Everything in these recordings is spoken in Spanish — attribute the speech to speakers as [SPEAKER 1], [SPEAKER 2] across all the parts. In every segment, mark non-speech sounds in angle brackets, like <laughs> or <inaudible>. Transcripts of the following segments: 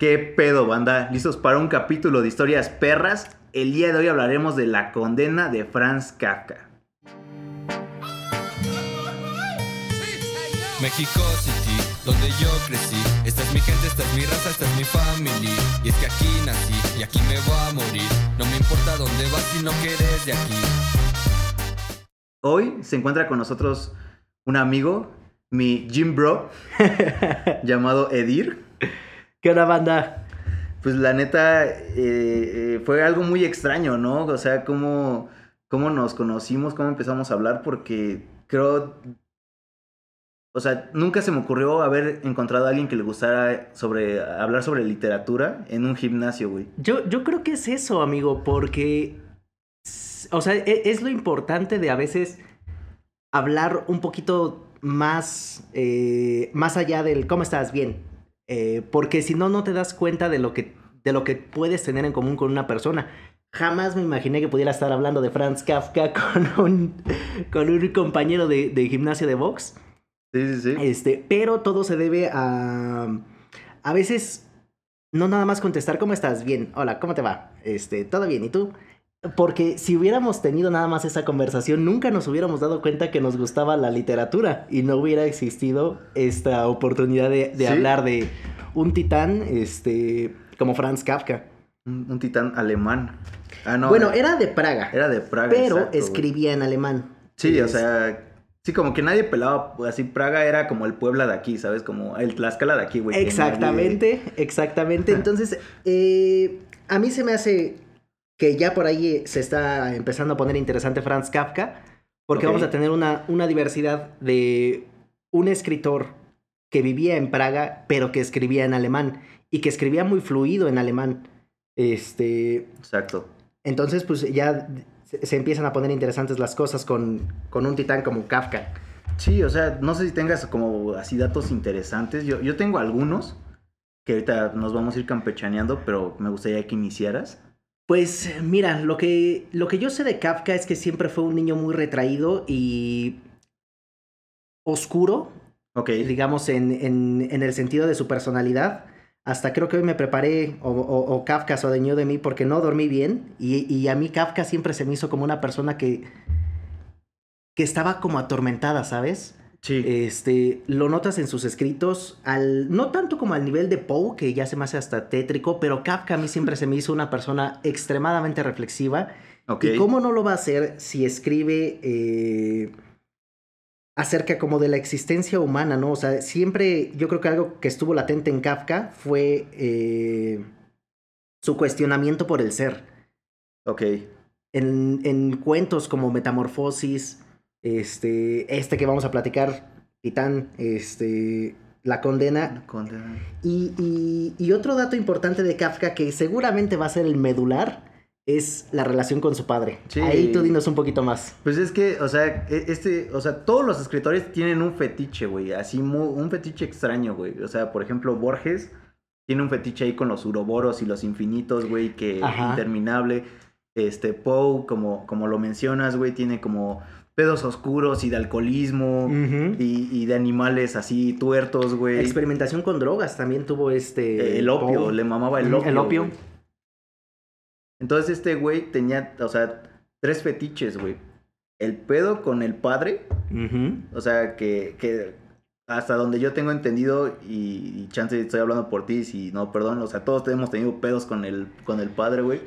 [SPEAKER 1] ¿Qué pedo, banda? ¿Listos para un capítulo de historias perras? El día de hoy hablaremos de la condena de Franz Kafka.
[SPEAKER 2] México City, donde yo crecí. Esta es mi gente, esta es mi raza, esta es mi familia. Y es que aquí nací y aquí me voy a morir. No me importa dónde vas si no quieres de aquí.
[SPEAKER 1] Hoy se encuentra con nosotros un amigo, mi gym bro, <laughs> llamado Edir.
[SPEAKER 3] ¿Qué onda, banda?
[SPEAKER 1] Pues la neta eh, eh, fue algo muy extraño, ¿no? O sea, cómo, cómo nos conocimos, cómo empezamos a hablar, porque creo o sea, nunca se me ocurrió haber encontrado a alguien que le gustara sobre hablar sobre literatura en un gimnasio, güey.
[SPEAKER 3] Yo, yo creo que es eso, amigo, porque. O sea, e, es, lo importante de a veces hablar un poquito más. Eh, más allá del cómo estás, bien. Eh, porque si no, no te das cuenta de lo que. de lo que puedes tener en común con una persona. Jamás me imaginé que pudiera estar hablando de Franz Kafka <laughs> con un, con un compañero de, de gimnasio de box.
[SPEAKER 1] Sí, sí, sí.
[SPEAKER 3] Este, pero todo se debe a. A veces. No nada más contestar cómo estás, bien, hola, ¿cómo te va? Este, todo bien, ¿y tú? Porque si hubiéramos tenido nada más esa conversación, nunca nos hubiéramos dado cuenta que nos gustaba la literatura y no hubiera existido esta oportunidad de, hablar de un titán, este, como Franz Kafka.
[SPEAKER 1] Un, titán alemán.
[SPEAKER 3] Ah, no. Bueno, era de Praga.
[SPEAKER 1] Era de Praga.
[SPEAKER 3] Pero escribía en alemán.
[SPEAKER 1] Sí, o sea, Sí, como que nadie pelaba, así Praga era como el Puebla de aquí, ¿sabes? Como el Tlaxcala de aquí, güey.
[SPEAKER 3] Exactamente, exactamente. Entonces, eh, a mí se me hace que ya por ahí se está empezando a poner interesante Franz Kafka, porque vamos a tener una, una diversidad de un escritor que vivía en Praga, pero que escribía en alemán y que escribía muy fluido en alemán. Este.
[SPEAKER 1] Exacto.
[SPEAKER 3] Entonces, pues ya se, empiezan a poner interesantes las cosas con, con, un titán como Kafka.
[SPEAKER 1] Sí, o sea, no sé si tengas como así datos interesantes. Yo, yo tengo algunos que ahorita nos vamos a ir campechaneando, pero me gustaría que iniciaras.
[SPEAKER 3] Pues mira, lo que, lo que yo sé de Kafka es que siempre fue un niño muy retraído y oscuro,
[SPEAKER 1] okay.
[SPEAKER 3] digamos, en, en, en el sentido de su personalidad hasta creo que hoy me preparé o, o, Kafka se adueñó de mí porque no dormí bien y, a mí Kafka siempre se me hizo como una persona que, que estaba como atormentada, ¿sabes?
[SPEAKER 1] Sí.
[SPEAKER 3] Este, lo notas en sus escritos, al, no tanto como al nivel de Poe, que ya se me hace hasta tétrico, pero Kafka a mí siempre se me hizo una persona extremadamente reflexiva. ¿Y cómo no lo va a hacer si escribe... Eh, acerca como de la existencia humana, ¿no? O sea, siempre yo creo que algo que estuvo latente en Kafka fue eh, su cuestionamiento por el ser.
[SPEAKER 1] Ok.
[SPEAKER 3] En, en, cuentos como Metamorfosis, este, este que vamos a platicar, Titán, este, La Condena.
[SPEAKER 1] La Condena.
[SPEAKER 3] Y, y, y otro dato importante de Kafka que seguramente va a ser el medular es la relación con su padre. Ahí tú dinos un poquito más.
[SPEAKER 1] Pues es que, o sea, e, este, o sea, todos los escritores tienen un fetiche, güey, así un fetiche extraño, güey. O sea, por ejemplo, Borges tiene un fetiche ahí con los uroboros y los infinitos, güey, que interminable. Este, Poe, como, como lo mencionas, güey, tiene como pedos oscuros y de alcoholismo y, y, de animales así tuertos, güey.
[SPEAKER 3] Experimentación con drogas también tuvo este...
[SPEAKER 1] el opio, le mamaba el opio.
[SPEAKER 3] El opio.
[SPEAKER 1] Entonces este güey tenía, o sea, tres fetiches, güey. El pedo con el padre. O sea, que, que hasta donde yo tengo entendido, y, chance estoy hablando por ti, si no, perdón, o sea, todos hemos tenido pedos con el, con el padre, güey.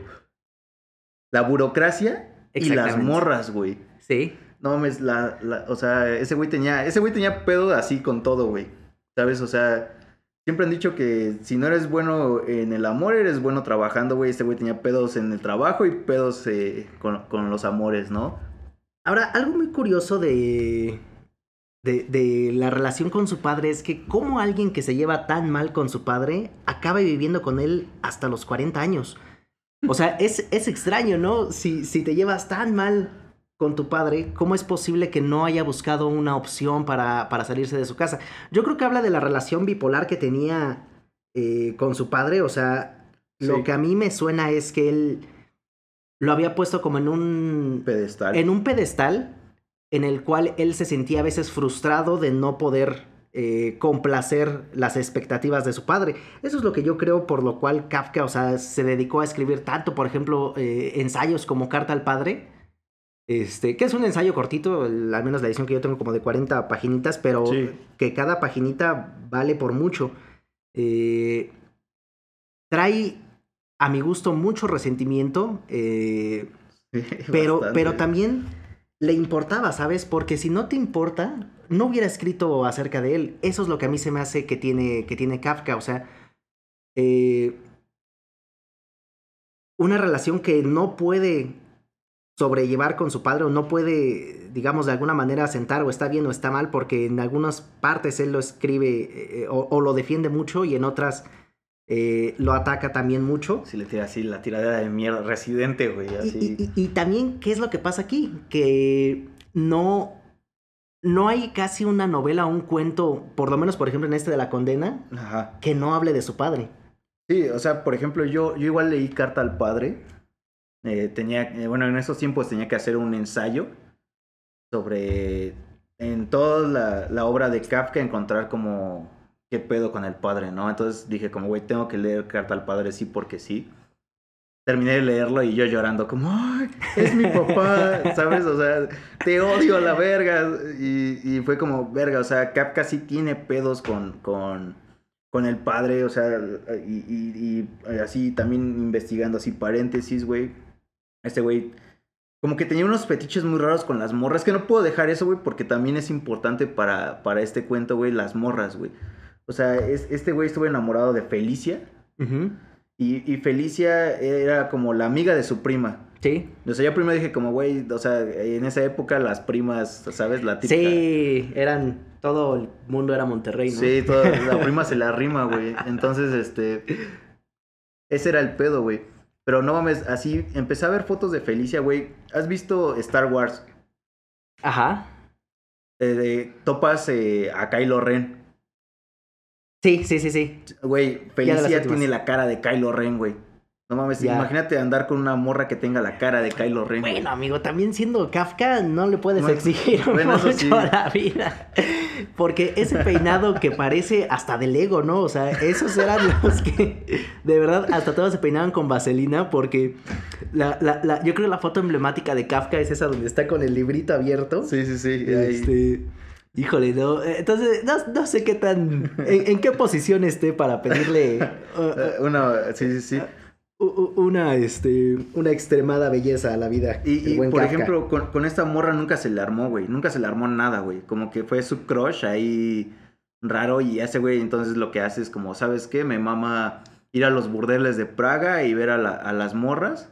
[SPEAKER 1] La burocracia y las morras, güey.
[SPEAKER 3] Sí.
[SPEAKER 1] No mames, la, la, o sea, ese güey tenía, ese güey tenía pedo así con todo, güey. ¿Sabes? O sea, Siempre han dicho que si no eres bueno en el amor, eres bueno trabajando, güey. Este güey tenía pedos en el trabajo y pedos eh, con, los amores, ¿no?
[SPEAKER 3] Ahora, algo muy curioso de, de, de, la relación con su padre es que cómo alguien que se lleva tan mal con su padre acaba viviendo con él hasta los 40 años. O sea, es, es extraño, ¿no? Si, si te llevas tan mal con tu padre, ¿cómo es posible que no haya buscado una opción para, para salirse de su casa? Yo creo que habla de la relación bipolar que tenía eh, con su padre, o sea, lo que a mí me suena es que él lo había puesto como en un
[SPEAKER 1] pedestal.
[SPEAKER 3] En un pedestal en el cual él se sentía a veces frustrado de no poder eh, complacer las expectativas de su padre. Eso es lo que yo creo por lo cual Kafka, o sea, se dedicó a escribir tanto, por ejemplo, eh, ensayos como Carta al Padre, este, que es un ensayo cortito, al menos la edición que yo tengo como de 40 paginitas, pero que cada paginita vale por mucho. Eh, trae, a mi gusto, mucho resentimiento, <laughs> pero, pero también le importaba, ¿sabes? Porque si no te importa, no hubiera escrito acerca de él. Eso es lo que a mí se me hace que tiene, que tiene Kafka. O sea, eh, una relación que no puede sobrellevar con su padre o no puede, digamos, de alguna manera sentar o está bien o está mal porque en algunas partes él lo escribe eh, o, lo defiende mucho y en otras eh, lo ataca también mucho.
[SPEAKER 1] Si le tira así la tiradera de mierda, residente, güey.
[SPEAKER 3] y, y, también, ¿qué es lo que pasa aquí? Que no no hay casi una novela o un cuento, por lo menos por ejemplo en este de la condena, que no hable de su padre.
[SPEAKER 1] Sí, o sea, por ejemplo, yo, yo igual leí Carta al Padre. Eh, tenía, eh, bueno, en esos tiempos tenía que hacer un ensayo sobre, en toda la, la, obra de Kafka, encontrar como qué pedo con el padre, ¿no? Entonces dije como, güey, tengo que leer Carta al Padre sí porque sí terminé de leerlo y yo llorando como, ¡ay, es mi papá! <laughs> ¿Sabes? O sea, te odio a la verga. Y, fue como, verga, o sea, Kafka sí tiene pedos con, con, con el padre, o sea, y, así también investigando así paréntesis, güey. Este güey, como que tenía unos fetiches muy raros con las morras, que no puedo dejar eso, güey, porque también es importante para, para este cuento, güey, las morras, güey. O sea, este güey estuvo enamorado de Felicia. Y, Felicia era como la amiga de su prima.
[SPEAKER 3] Sí.
[SPEAKER 1] O sea, yo primero dije como, güey, o sea, en esa época las primas, ¿sabes? La típica.
[SPEAKER 3] Sí, eran, todo el mundo era Monterrey, ¿no?
[SPEAKER 1] Sí, la prima se la rima, güey. Entonces, este, ese era el pedo, güey. Pero no mames, así, empecé a ver fotos de Felicia, güey. ¿Has visto Star Wars?
[SPEAKER 3] Ajá.
[SPEAKER 1] Eh, de, topas eh, a Kylo Ren.
[SPEAKER 3] Sí, sí, sí, sí.
[SPEAKER 1] Güey, Felicia tiene la cara de Kylo Ren, güey. No mames, imagínate andar con una morra que tenga la cara de Kylo Ren.
[SPEAKER 3] Bueno, amigo, también siendo Kafka no le puedes exigir <laughs> mucho a la vida. Porque ese peinado que parece hasta de Lego, ¿no? O sea, esos eran <laughs> los que de verdad hasta todos se peinaban con vaselina porque la, la, yo creo que la foto emblemática de Kafka es esa donde está con el librito abierto.
[SPEAKER 1] Sí, sí, sí.
[SPEAKER 3] Este, Híjole, no. Entonces, no, sé qué tan. En, qué posición esté para pedirle. <laughs>
[SPEAKER 1] Uh, una. Sí, sí, sí.
[SPEAKER 3] Uh, una, este, una extremada belleza a la vida.
[SPEAKER 1] Y, por ejemplo, con, esta morra nunca se le armó, güey. Nunca se le armó nada, güey. Como que fue su crush ahí raro. Y ese güey, entonces lo que hace es como, ¿sabes qué? Me mama ir a los burdeles de Praga y ver a, las morras.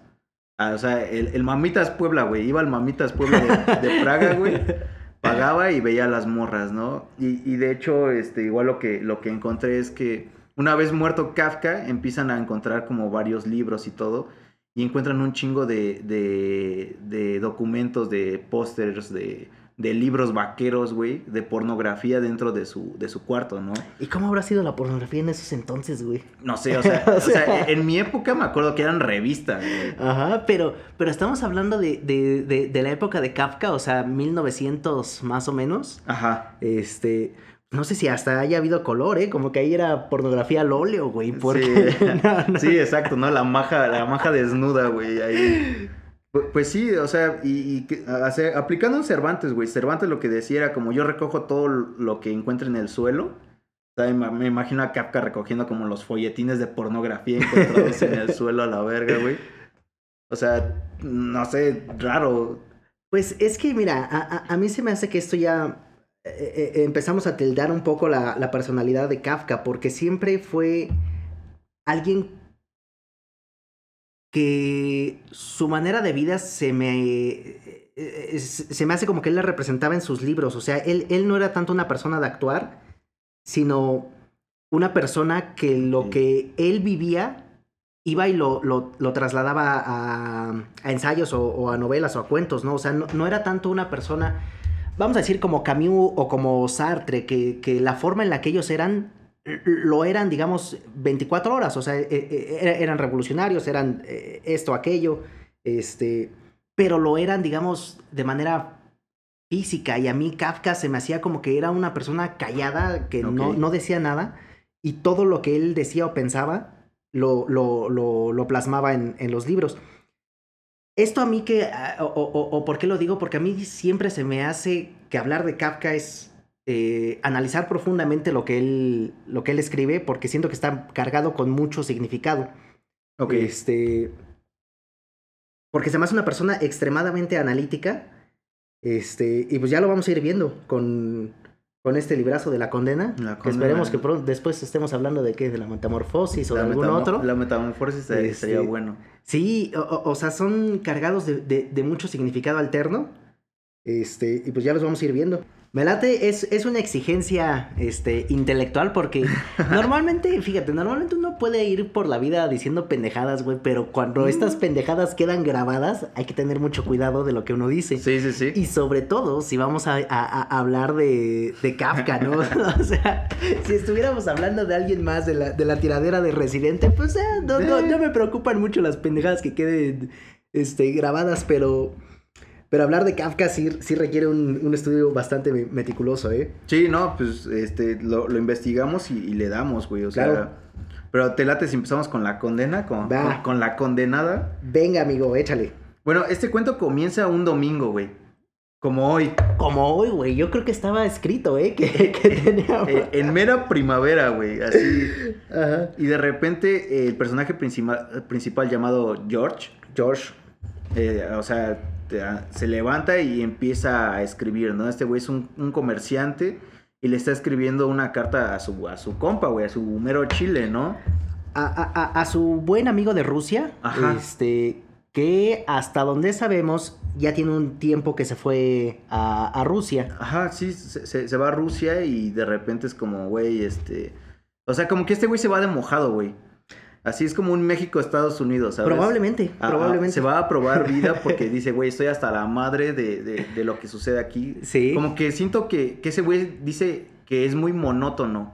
[SPEAKER 1] Ah, o sea, el, Mamitas Puebla, güey. Iba al Mamitas Puebla de, de Praga, güey. <laughs> pagaba y veía las morras, ¿no? Y, y, de hecho, este, igual lo que, lo que encontré es que una vez muerto Kafka, empiezan a encontrar como varios libros y todo, y encuentran un chingo de, de, de documentos, de pósters, de de libros vaqueros, güey, de pornografía dentro de su, de su cuarto, ¿no?
[SPEAKER 3] ¿Y cómo habrá sido la pornografía en esos entonces, güey?
[SPEAKER 1] No sé, o sea, <laughs> o sea en mi época me acuerdo que eran revistas, güey.
[SPEAKER 3] Ajá, pero, pero estamos hablando de, de, de, de, la época de Kafka, o sea, 1900 más o menos.
[SPEAKER 1] Ajá.
[SPEAKER 3] Este, no sé si hasta haya habido color, ¿eh? Como que ahí era pornografía al óleo, güey. Porque... <laughs>
[SPEAKER 1] Sí. sí, exacto, ¿no? La maja, la maja desnuda, güey, ahí... Pues, sí, o sea, y, aplicando en Cervantes, güey. Cervantes lo que decía era como yo recojo todo lo que encuentro en el suelo. O sea, me imagino a Kafka recogiendo como los folletines de pornografía encontrados en el suelo a la verga, güey. O sea, no sé, raro.
[SPEAKER 3] Pues es que, mira, a, mí se me hace que esto ya eh, eh, empezamos a tildar un poco la, la personalidad de Kafka, porque siempre fue alguien que su manera de vida se me, eh, se me hace como que él la representaba en sus libros. O sea, él, él no era tanto una persona de actuar, sino una persona que lo que él vivía iba y lo, lo, lo trasladaba a, a ensayos o, a novelas o a cuentos, ¿no? O sea, no, no, era tanto una persona, vamos a decir como Camus o como Sartre, que, que la forma en la que ellos eran lo eran, digamos, 24 horas, o sea, e, e, eran revolucionarios, eran eh, esto, aquello, este, pero lo eran, digamos, de manera física. Y a mí Kafka se me hacía como que era una persona callada que no, no decía nada y todo lo que él decía o pensaba lo, lo, lo, lo plasmaba en, en los libros. Esto a mí que, ah, o, o- o por qué lo digo, porque a mí siempre se me hace que hablar de Kafka es eh, analizar profundamente lo que, él, lo que él escribe, porque siento que está cargado con mucho significado.
[SPEAKER 1] Ok.
[SPEAKER 3] Este. Porque se me hace una persona extremadamente analítica. Este. Y pues ya lo vamos a ir viendo con, con este librazo de la condena.
[SPEAKER 1] La
[SPEAKER 3] que
[SPEAKER 1] condena.
[SPEAKER 3] esperemos que pronto, después estemos hablando de qué, de la metamorfosis o
[SPEAKER 1] La
[SPEAKER 3] de algún otro.
[SPEAKER 1] La metamorfosis
[SPEAKER 3] Este,
[SPEAKER 1] estaría bueno.
[SPEAKER 3] Sí, o, o- o sea, son cargados de, de- de mucho significado alterno. Este, y pues ya los vamos a ir viendo. Me late, es, es una exigencia este, intelectual porque <laughs> normalmente, fíjate, normalmente uno puede ir por la vida diciendo pendejadas, güey, pero cuando estas pendejadas quedan grabadas, hay que tener mucho cuidado de lo que uno dice.
[SPEAKER 1] Sí, sí, sí.
[SPEAKER 3] Y sobre todo, si vamos a, a- a hablar de, de Kafka, ¿no? <laughs> o sea, si estuviéramos hablando de alguien más de la, de la tiradera de Residente, pues eh, no, no- no me preocupan mucho las pendejadas que queden este, grabadas, pero, pero hablar de Kafka sí, sí requiere un, un estudio bastante me- meticuloso, ¿eh?
[SPEAKER 1] Sí, no, pues este, lo, lo investigamos y, y le damos, güey. O sea,
[SPEAKER 3] Claro.
[SPEAKER 1] pero te late si empezamos con la condena, con, con, con la condenada.
[SPEAKER 3] Venga, amigo, échale.
[SPEAKER 1] Bueno, este cuento comienza un domingo, güey. Como hoy,
[SPEAKER 3] Como hoy, güey, yo creo que estaba escrito, ¿eh? Que, que <laughs> tenía...
[SPEAKER 1] eh, en mera primavera, güey. Así.
[SPEAKER 3] Ajá.
[SPEAKER 1] Y de repente eh, el personaje principal, principal llamado George,
[SPEAKER 3] George.
[SPEAKER 1] eh, o sea, se levanta y empieza a escribir, ¿no? Este güey es un, un comerciante y le está escribiendo una carta a su, a su compa, güey, a su mero chile, ¿no?
[SPEAKER 3] a, a- a- su buen amigo de Rusia,
[SPEAKER 1] Ajá.
[SPEAKER 3] este, que hasta donde sabemos ya tiene un tiempo que se fue a, a Rusia.
[SPEAKER 1] Ajá, sí, se, se- se va a Rusia y de repente es como, güey, este... O sea, como que este güey se va de mojado, güey. Así es como un México-Estados Unidos, ¿sabes?
[SPEAKER 3] Probablemente,
[SPEAKER 1] Ah,
[SPEAKER 3] probablemente.
[SPEAKER 1] se va a probar vida <laughs> porque dice, güey, estoy hasta la madre de, de- de lo que sucede aquí.
[SPEAKER 3] Sí.
[SPEAKER 1] Como que siento que, que ese güey dice que es muy monótono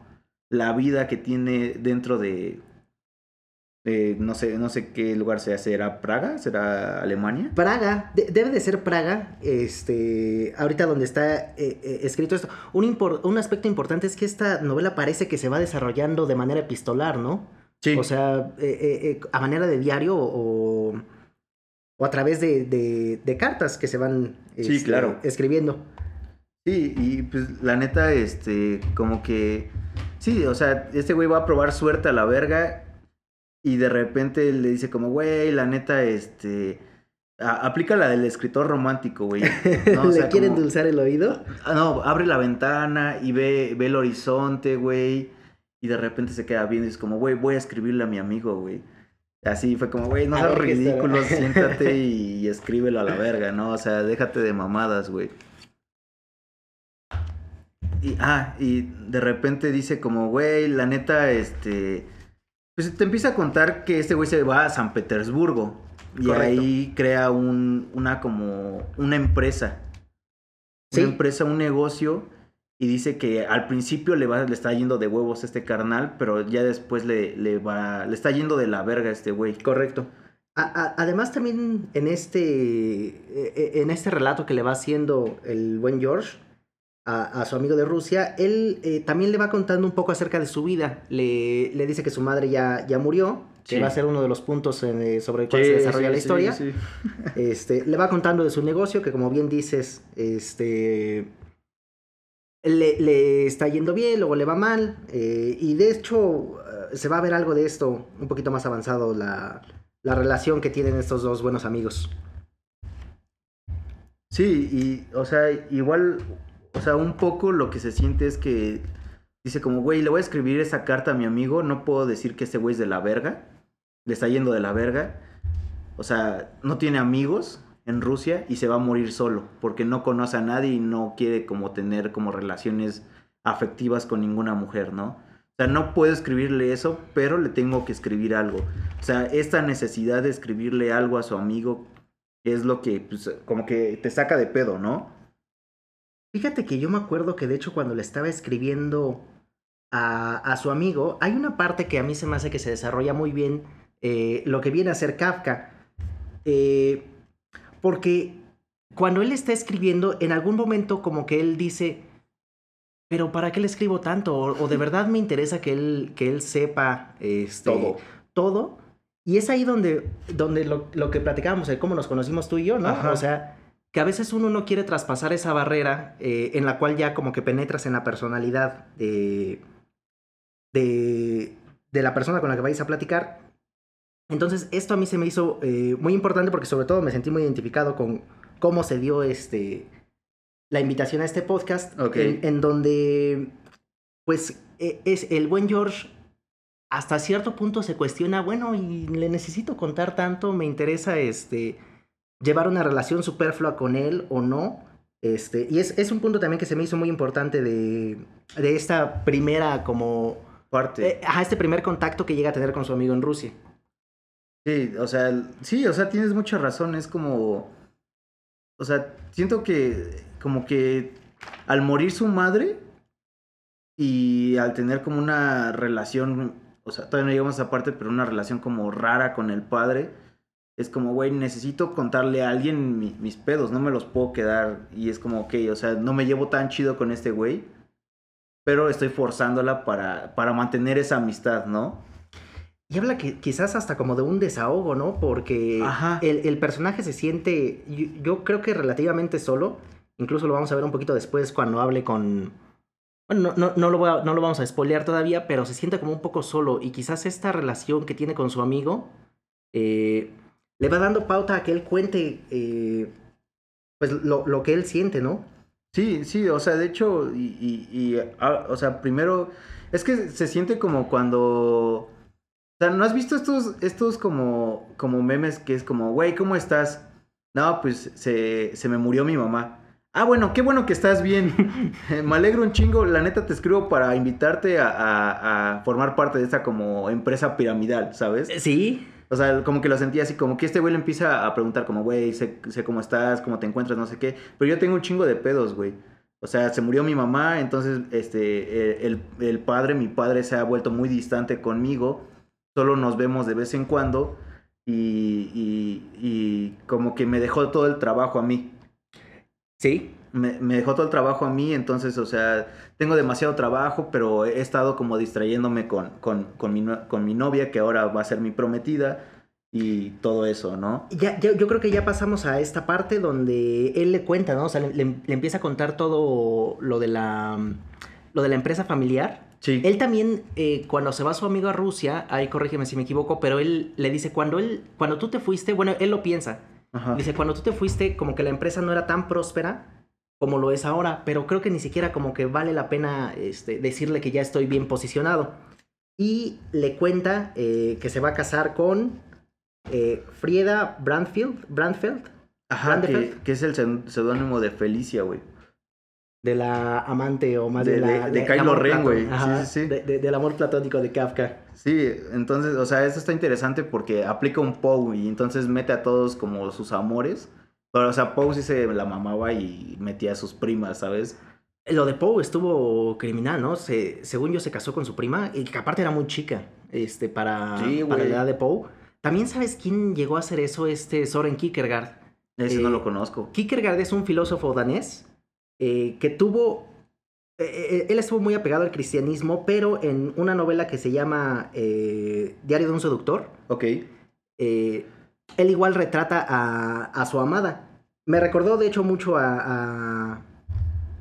[SPEAKER 1] la vida que tiene dentro de... de no sé, no sé qué lugar sea. ¿Será Praga? ¿Será Alemania?
[SPEAKER 3] Praga, de- debe de ser Praga, este, ahorita donde está eh, eh, escrito esto. Un, un aspecto importante es que esta novela parece que se va desarrollando de manera epistolar, ¿no?
[SPEAKER 1] Sí.
[SPEAKER 3] O sea, eh, eh, eh, a manera de diario o, o a través de, de- de cartas que se van
[SPEAKER 1] Sí,
[SPEAKER 3] este,
[SPEAKER 1] claro.
[SPEAKER 3] escribiendo.
[SPEAKER 1] Sí, y pues la neta, este, como que, sí, o sea, este güey va a probar suerte a la verga y de repente le dice como, güey, la neta, este, a- aplica la del escritor romántico, güey. <laughs> ¿no? O
[SPEAKER 3] ¿Le quiere endulzar el oído?
[SPEAKER 1] Ah, No, abre la ventana y ve, ve el horizonte, güey, y de repente se queda viendo y es como, güey, voy a escribirle a mi amigo, güey. Así fue como, güey, no seas ridículo, <laughs> siéntate y, y escríbelo a la verga, ¿no? O sea, déjate de mamadas, güey. Y, ah, y de repente dice como, güey, la neta, este... Pues te empieza a contar que este güey se va a San Petersburgo. Y
[SPEAKER 3] Correcto.
[SPEAKER 1] ahí crea un, una como, una empresa.
[SPEAKER 3] Sí.
[SPEAKER 1] Una empresa, un negocio. Y dice que al principio le, va, le está yendo de huevos a este carnal, pero ya después le, le va, le está yendo de la verga a este güey.
[SPEAKER 3] Correcto. A- a- además también en este, eh, eh, en este relato que le va haciendo el buen George a, a su amigo de Rusia, él eh, también le va contando un poco acerca de su vida. Le, le dice que su madre ya, ya murió, que va a ser uno de los puntos en, eh, sobre el cual se desarrolla la historia. Este, le va contando de su negocio, que como bien dices, este, le, está yendo bien, luego le va mal, eh, y de hecho eh, se va a ver algo de esto un poquito más avanzado, la, la relación que tienen estos dos buenos amigos.
[SPEAKER 1] Sí, y, o sea, igual, o sea, un poco lo que se siente es que dice como, güey, le voy a escribir esa carta a mi amigo, no puedo decir que este güey es de la verga, le está yendo de la verga, o sea, no tiene amigos en Rusia y se va a morir solo, porque no conoce a nadie y no quiere como tener como relaciones afectivas con ninguna mujer, ¿no? O sea, no puedo escribirle eso, pero le tengo que escribir algo. O sea, esta necesidad de escribirle algo a su amigo es lo que, pues, como que te saca de pedo, ¿no?
[SPEAKER 3] Fíjate que yo me acuerdo que de hecho cuando le estaba escribiendo a, a su amigo, hay una parte que a mí se me hace que se desarrolla muy bien eh, lo que viene a ser Kafka. Eh, porque cuando él está escribiendo, en algún momento como que él dice, pero ¿para qué le escribo tanto? O, de verdad me interesa que él, que él sepa este,
[SPEAKER 1] Todo.
[SPEAKER 3] todo. Y es ahí donde, donde lo, lo que platicábamos, de cómo nos conocimos tú y yo, ¿no?
[SPEAKER 1] Ajá.
[SPEAKER 3] O sea, que a veces uno no quiere traspasar esa barrera eh, en la cual ya como que penetras en la personalidad de, de, de la persona con la que vais a platicar. Entonces, esto a mí se me hizo eh, muy importante porque sobre todo me sentí muy identificado con cómo se dio este, la invitación a este podcast,
[SPEAKER 1] Ok.
[SPEAKER 3] en, en donde, pues, e- es el buen George hasta cierto punto se cuestiona, bueno, y le necesito contar tanto, me interesa este, llevar una relación superflua con él o no. Este, y es, es un punto también que se me hizo muy importante de, de esta primera como...
[SPEAKER 1] Parte.
[SPEAKER 3] eh, ajá, este primer contacto que llega a tener con su amigo en Rusia.
[SPEAKER 1] Sí, o sea, sí, o sea, tienes mucha razón, es como, o sea, siento que como que al morir su madre y al tener como una relación, o sea, todavía no llegamos a esa parte, pero una relación como rara con el padre, es como, güey, necesito contarle a alguien mi- mis pedos, no me los puedo quedar y es como, ok, o sea, no me llevo tan chido con este güey, pero estoy forzándola para, para mantener esa amistad, ¿no?
[SPEAKER 3] Y habla que quizás hasta como de un desahogo, ¿no? Porque el, el personaje se siente, yo, yo creo que relativamente solo. Incluso lo vamos a ver un poquito después cuando hable con... Bueno, no, no, no lo, voy a- no lo vamos a spoilear todavía, pero se siente como un poco solo. Y quizás esta relación que tiene con su amigo eh, le va dando pauta a que él cuente eh, pues lo, lo que él siente, ¿no?
[SPEAKER 1] Sí, sí, o sea, de hecho, y, y, y, ah, o sea, primero, es que se siente como cuando, o sea, ¿no has visto estos, estos como, como memes que es como, güey, ¿cómo estás? No, pues se, se me murió mi mamá. Ah, bueno, qué bueno que estás bien. <laughs> <laughs> me alegro un chingo, la neta te escribo para invitarte a, a, a formar parte de esta como empresa piramidal, ¿sabes?
[SPEAKER 3] Sí,
[SPEAKER 1] O sea, como que lo sentía así, como que este güey le empieza a preguntar como, güey, sé, sé cómo estás, cómo te encuentras, no sé qué. Pero yo tengo un chingo de pedos, güey. O sea, se murió mi mamá, entonces este, eh, el, el padre, mi padre se ha vuelto muy distante conmigo. Solo nos vemos de vez en cuando. Y, y, y como que me dejó todo el trabajo a mí.
[SPEAKER 3] sí.
[SPEAKER 1] Me, me dejó todo el trabajo a mí, entonces, o sea, tengo demasiado trabajo, pero he estado como distrayéndome con, con, con, mi, con mi novia, que ahora va a ser mi prometida, y todo eso, ¿no?
[SPEAKER 3] Ya, ya- yo creo que ya pasamos a esta parte donde él le cuenta, ¿no? O sea, le, le- le empieza a contar todo lo de la, lo de la empresa familiar.
[SPEAKER 1] Sí.
[SPEAKER 3] Él también, eh, cuando se va su amigo a Rusia, ahí corrígeme si me equivoco, pero él le dice, cuando, él, cuando tú te fuiste, bueno, él lo piensa.
[SPEAKER 1] Ajá.
[SPEAKER 3] Dice, cuando tú te fuiste, como que la empresa no era tan próspera como lo es ahora, pero creo que ni siquiera como que vale la pena este, decirle que ya estoy bien posicionado. Y le cuenta eh, que se va a casar con eh, Frieda Brandfield, Brandfeld,
[SPEAKER 1] Ajá, que, que es el seud- seudónimo de Felicia, güey.
[SPEAKER 3] De la amante o más
[SPEAKER 1] De-
[SPEAKER 3] de, la,
[SPEAKER 1] de- de Kylo Ren, güey.
[SPEAKER 3] ajá,
[SPEAKER 1] Sí, sí, sí.
[SPEAKER 3] de- de- del amor platónico de Kafka.
[SPEAKER 1] Sí, entonces, o sea, eso está interesante porque aplica un Poe y entonces mete a todos como sus amores. Pero, o sea, Poe sí se la mamaba y metía a sus primas, ¿sabes?
[SPEAKER 3] Lo de Poe estuvo criminal, ¿no? Se, según yo se casó con su prima, y que aparte era muy chica, este, para,
[SPEAKER 1] Sí,
[SPEAKER 3] para la edad de Poe. También sabes quién llegó a hacer eso, este Soren Kierkegaard.
[SPEAKER 1] Ese
[SPEAKER 3] Eh,
[SPEAKER 1] no lo conozco.
[SPEAKER 3] Kierkegaard es un filósofo danés eh, que tuvo, eh, eh, él estuvo muy apegado al cristianismo, pero en una novela que se llama Diario de un seductor,
[SPEAKER 1] Ok.
[SPEAKER 3] eh, él igual retrata a, a su amada. Me recordó de hecho mucho a, a,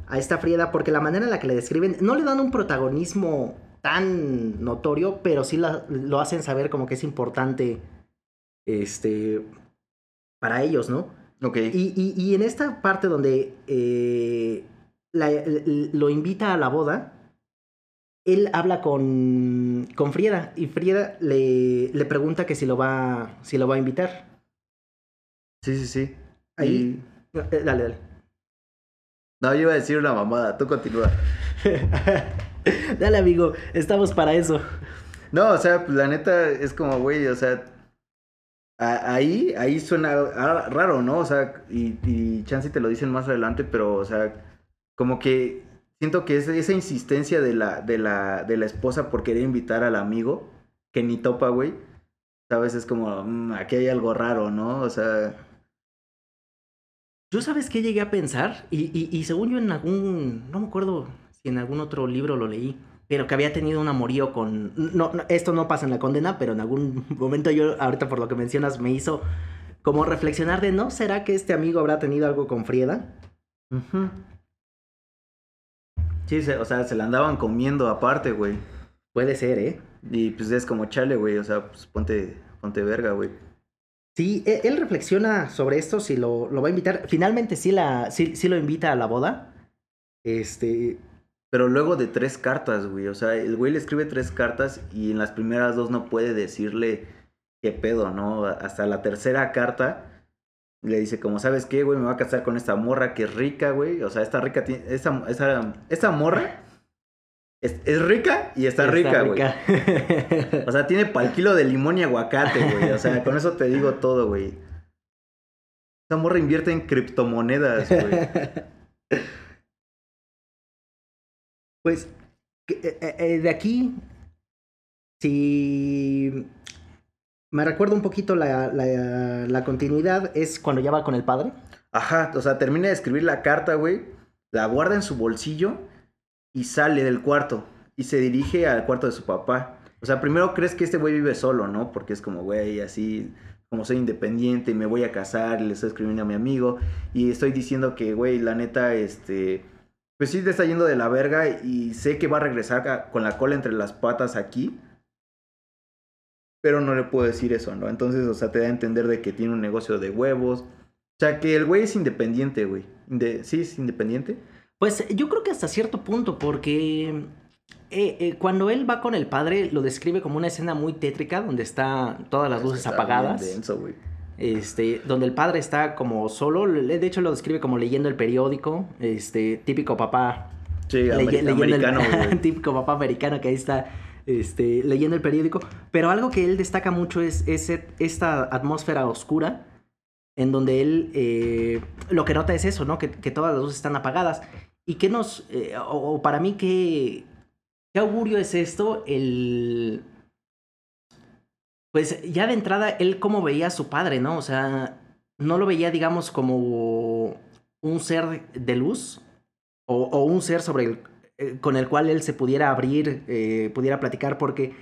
[SPEAKER 3] a esta Frieda porque la manera en la que le describen, no le dan un protagonismo tan notorio, pero sí la- lo hacen saber como que es importante este, para ellos, ¿no?
[SPEAKER 1] Ok.
[SPEAKER 3] Y, y- y en esta parte donde eh, la- lo invita a la boda, él habla con, con Frieda y Frieda le, le pregunta que si lo va, si lo va a invitar.
[SPEAKER 1] Sí, sí, sí.
[SPEAKER 3] Ahí-
[SPEAKER 1] Y-
[SPEAKER 3] Eh, Dale, dale.
[SPEAKER 1] No, yo iba a decir una mamada. Tú continúa. <laughs>
[SPEAKER 3] dale, amigo, estamos para eso.
[SPEAKER 1] No, o sea, pues, la neta es como, güey, o sea, ahí, ahí suena raro, ¿no? O sea, y, y te lo dicen más adelante, pero, o sea, como que siento que es esa insistencia de la, de la, de la esposa por querer invitar al amigo, que ni topa, güey, sabes, es como, "Mm, aquí hay algo raro, ¿no? O sea,
[SPEAKER 3] Yo sabes qué llegué a pensar, y, y, y según yo en algún, no me acuerdo si en algún otro libro lo leí, pero que había tenido un amorío con... No, no, esto no pasa en la condena, pero en algún <laughs> momento yo, ahorita por lo que mencionas, me hizo como reflexionar de, ¿no? ¿Será que este amigo habrá tenido algo con Frieda?
[SPEAKER 1] Sí, se- o sea, se la andaban comiendo aparte, güey.
[SPEAKER 3] Puede ser, ¿eh?
[SPEAKER 1] Y pues es como chale, güey. O sea, pues ponte, ponte verga, güey.
[SPEAKER 3] Sí, e- él reflexiona sobre esto, si lo, lo va a invitar. Finalmente sí, la, sí, sí lo invita a la boda. Este,
[SPEAKER 1] Pero luego de tres cartas, güey. O sea, el güey le escribe tres cartas y en las primeras dos no puede decirle qué pedo, ¿no? Hasta la tercera carta le dice como, ¿sabes qué, güey? Me voy a casar con esta morra que es rica, güey. O sea, esta rica tiene... Esta, esta, esta morra es, es rica y está, rica, güey. O sea, tiene pal kilo de limón y aguacate, güey. O sea, con eso te digo todo, güey. Esa morra invierte en criptomonedas, güey. <laughs>
[SPEAKER 3] Pues eh, eh, eh, de aquí, si me recuerda un poquito la, la- la continuidad, es cuando ya va con el padre.
[SPEAKER 1] Ajá, o sea, termina de escribir la carta, güey. La guarda en su bolsillo y sale del cuarto. Y se dirige al cuarto de su papá. O sea, primero crees que este güey vive solo, ¿no? Porque es como, güey, así, como soy independiente y me voy a casar y le estoy escribiendo a mi amigo. Y estoy diciendo que, güey, la neta, este. Pues sí, te está yendo de la verga y sé que va a regresar a- con la cola entre las patas aquí. Pero no le puedo decir eso, ¿no? Entonces, o sea, te da a entender de que tiene un negocio de huevos. O sea, que el güey es independiente, güey. Sí, es independiente.
[SPEAKER 3] Pues yo creo que hasta cierto punto, porque eh, eh, cuando él va con el padre, lo describe como una escena muy tétrica, donde está todas las luces
[SPEAKER 1] Está bien
[SPEAKER 3] apagadas.
[SPEAKER 1] denso, güey.
[SPEAKER 3] Este, donde el padre está como solo, le- de hecho lo describe como leyendo el periódico, este, típico papá
[SPEAKER 1] Sí,
[SPEAKER 3] leye-
[SPEAKER 1] ameri-
[SPEAKER 3] leyendo el-
[SPEAKER 1] americano, <laughs> güey.
[SPEAKER 3] típico papá americano que ahí está este, leyendo el periódico. Pero algo que él destaca mucho es ese, esta atmósfera oscura en donde él eh, lo que nota es eso, ¿no? Que, que todas las luces están apagadas. Y que nos, eh, o, o para mí, ¿qué, ¿qué augurio es esto? El... Pues ya de entrada, él cómo veía a su padre, ¿no? O sea, no lo veía, digamos, como un ser de luz o, un ser eh, con el cual él se pudiera abrir, eh, pudiera platicar, porque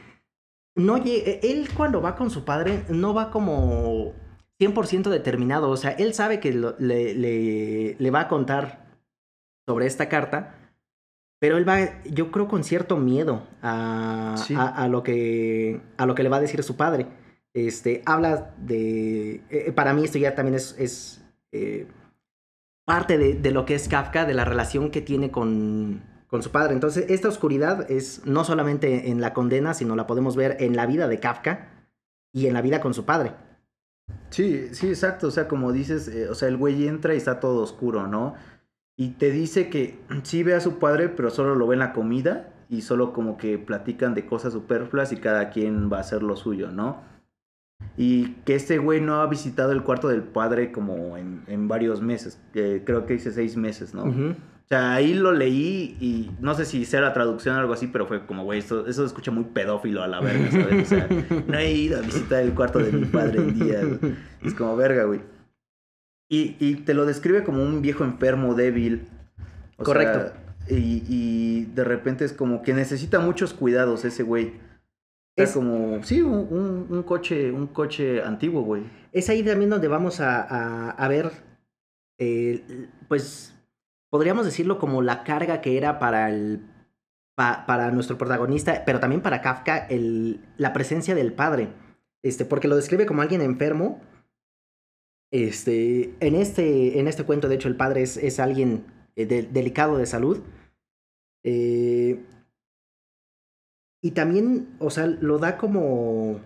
[SPEAKER 3] no lle- él cuando va con su padre no va como 100% determinado, o sea, él sabe que le va a contar sobre esta carta, pero él va, yo creo, con cierto miedo a,
[SPEAKER 1] Sí.
[SPEAKER 3] a, a lo, que, a lo que le va a decir su padre. Este, habla de... eh, para mí esto ya también es... es eh, parte de, de lo que es Kafka, de la relación que tiene con, con su padre. Entonces, esta oscuridad es no solamente en la condena, sino la podemos ver en la vida de Kafka y en la vida con su padre.
[SPEAKER 1] Sí, sí, exacto. O sea, como dices, eh, o sea, el güey entra y está todo oscuro, ¿no? Y te dice que <clears throat> sí ve a su padre, pero solo lo ve en la comida y solo como que platican de cosas superfluas y cada quien va a hacer lo suyo, ¿no? Y que este güey no ha visitado el cuarto del padre como en, en varios meses, que creo que dice seis meses, ¿no?
[SPEAKER 3] Ujú.
[SPEAKER 1] O sea, ahí lo leí y no sé si sea la traducción o algo así, pero fue como, güey, eso se escucha muy pedófilo a la verga, ¿sabes? O sea, no he ido a visitar el cuarto de mi padre en güey. Es como verga, güey. Y, y te lo describe como un viejo enfermo, débil. O
[SPEAKER 3] Correcto.
[SPEAKER 1] sea, y, y de repente es como que necesita muchos cuidados ese güey. O sea,
[SPEAKER 3] Es-
[SPEAKER 1] como, sí, un, un- un coche, un coche antiguo, güey.
[SPEAKER 3] Es ahí también donde vamos a, a- a ver, eh, pues, podríamos decirlo como la carga que era para el pa- para nuestro protagonista, pero también para Kafka, el, la presencia del padre. Este, porque lo describe como alguien enfermo. Este, en este, en este cuento, de hecho, el padre es, es alguien eh, de- delicado de salud. Eh, y también, o sea, lo da como.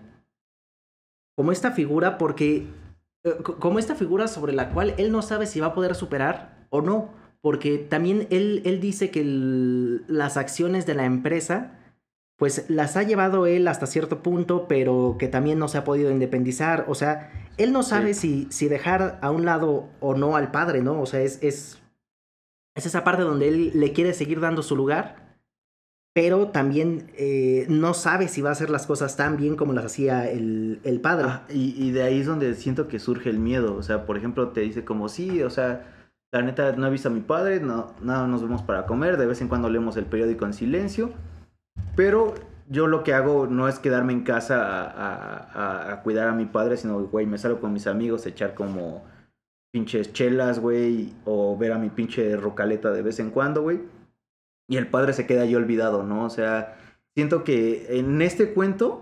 [SPEAKER 3] Como esta figura, porque. eh, co- Como esta figura sobre la cual él no sabe si va a poder superar o no. Porque también él, él dice que las acciones de la empresa. Pues las ha llevado él hasta cierto punto, pero que también no se ha podido independizar. O sea, él no sabe si, si dejar a un lado o no al padre, ¿no? O sea, es, es, es esa parte donde él le quiere seguir dando su lugar, pero también eh, no sabe si va a hacer las cosas tan bien como las hacía el, el padre.
[SPEAKER 1] Ah, y, y de ahí es donde siento que surge el miedo. O sea, por ejemplo, te dice como, sí, o sea, La neta, no he visto a mi padre, no, nada, nos vemos para comer, de vez en cuando leemos el periódico en silencio, pero yo lo que hago no es quedarme en casa a, a, cuidar a mi padre, sino, güey, me salgo con mis amigos, echar como pinches chelas, güey, o ver a mi pinche rocaleta de vez en cuando, güey. Y el padre se queda ahí olvidado, ¿no? O sea, siento que en este cuento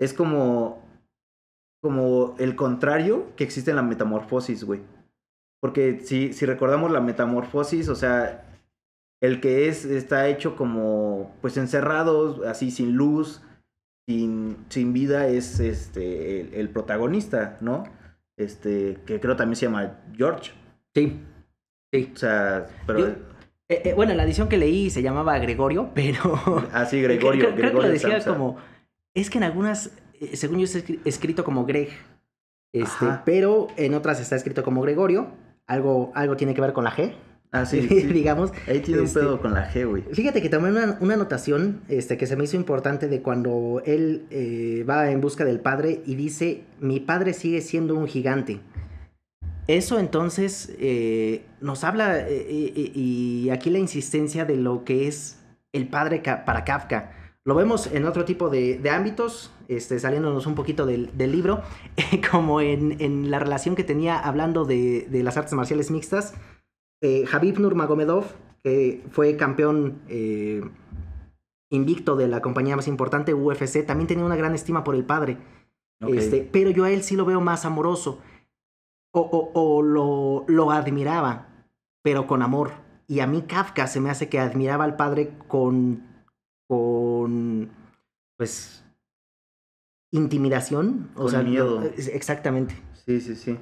[SPEAKER 1] es como, como el contrario que existe en la metamorfosis, güey. Porque si, si recordamos la metamorfosis, o sea, el que es está hecho como pues encerrado, así sin luz, sin, sin vida, es este el, protagonista, ¿no? Este, que creo también se llama George.
[SPEAKER 3] Sí. Sí.
[SPEAKER 1] O sea, pero.
[SPEAKER 3] Eh, eh, bueno, la edición que leí se llamaba Gregorio, <laughs> pero.
[SPEAKER 1] Ah, sí, Gregorio.
[SPEAKER 3] creo, Gregorio que lo decía como. Es que en algunas, eh, según yo, está escrito como Greg. Este, pero en otras está escrito como Gregorio. Algo, algo tiene que ver con la G.
[SPEAKER 1] Ah, <laughs> sí,
[SPEAKER 3] digamos.
[SPEAKER 1] Ahí tiene un este, pedo con la G, güey.
[SPEAKER 3] Fíjate que tomé una, una, anotación este, que se me hizo importante de cuando él eh, va en busca del padre y dice, mi padre sigue siendo un gigante. Eso entonces eh, nos habla, eh, y aquí la insistencia de lo que es el padre para Kafka. Lo vemos en otro tipo de, ámbitos, este, saliéndonos un poquito del, libro, <laughs> como en, en, la relación que tenía hablando de, de las artes marciales mixtas. Eh, Habib Nurmagomedov, que fue campeón eh, invicto de la compañía más importante, UFC, también tenía una gran estima por el padre. Este, pero yo a él sí lo veo más amoroso. O, lo, lo, admiraba, pero con amor. Y a mí Kafka se me hace que admiraba al padre con con, pues, intimidación.
[SPEAKER 1] o sea, miedo.
[SPEAKER 3] exactamente.
[SPEAKER 1] Sí, sí, sí.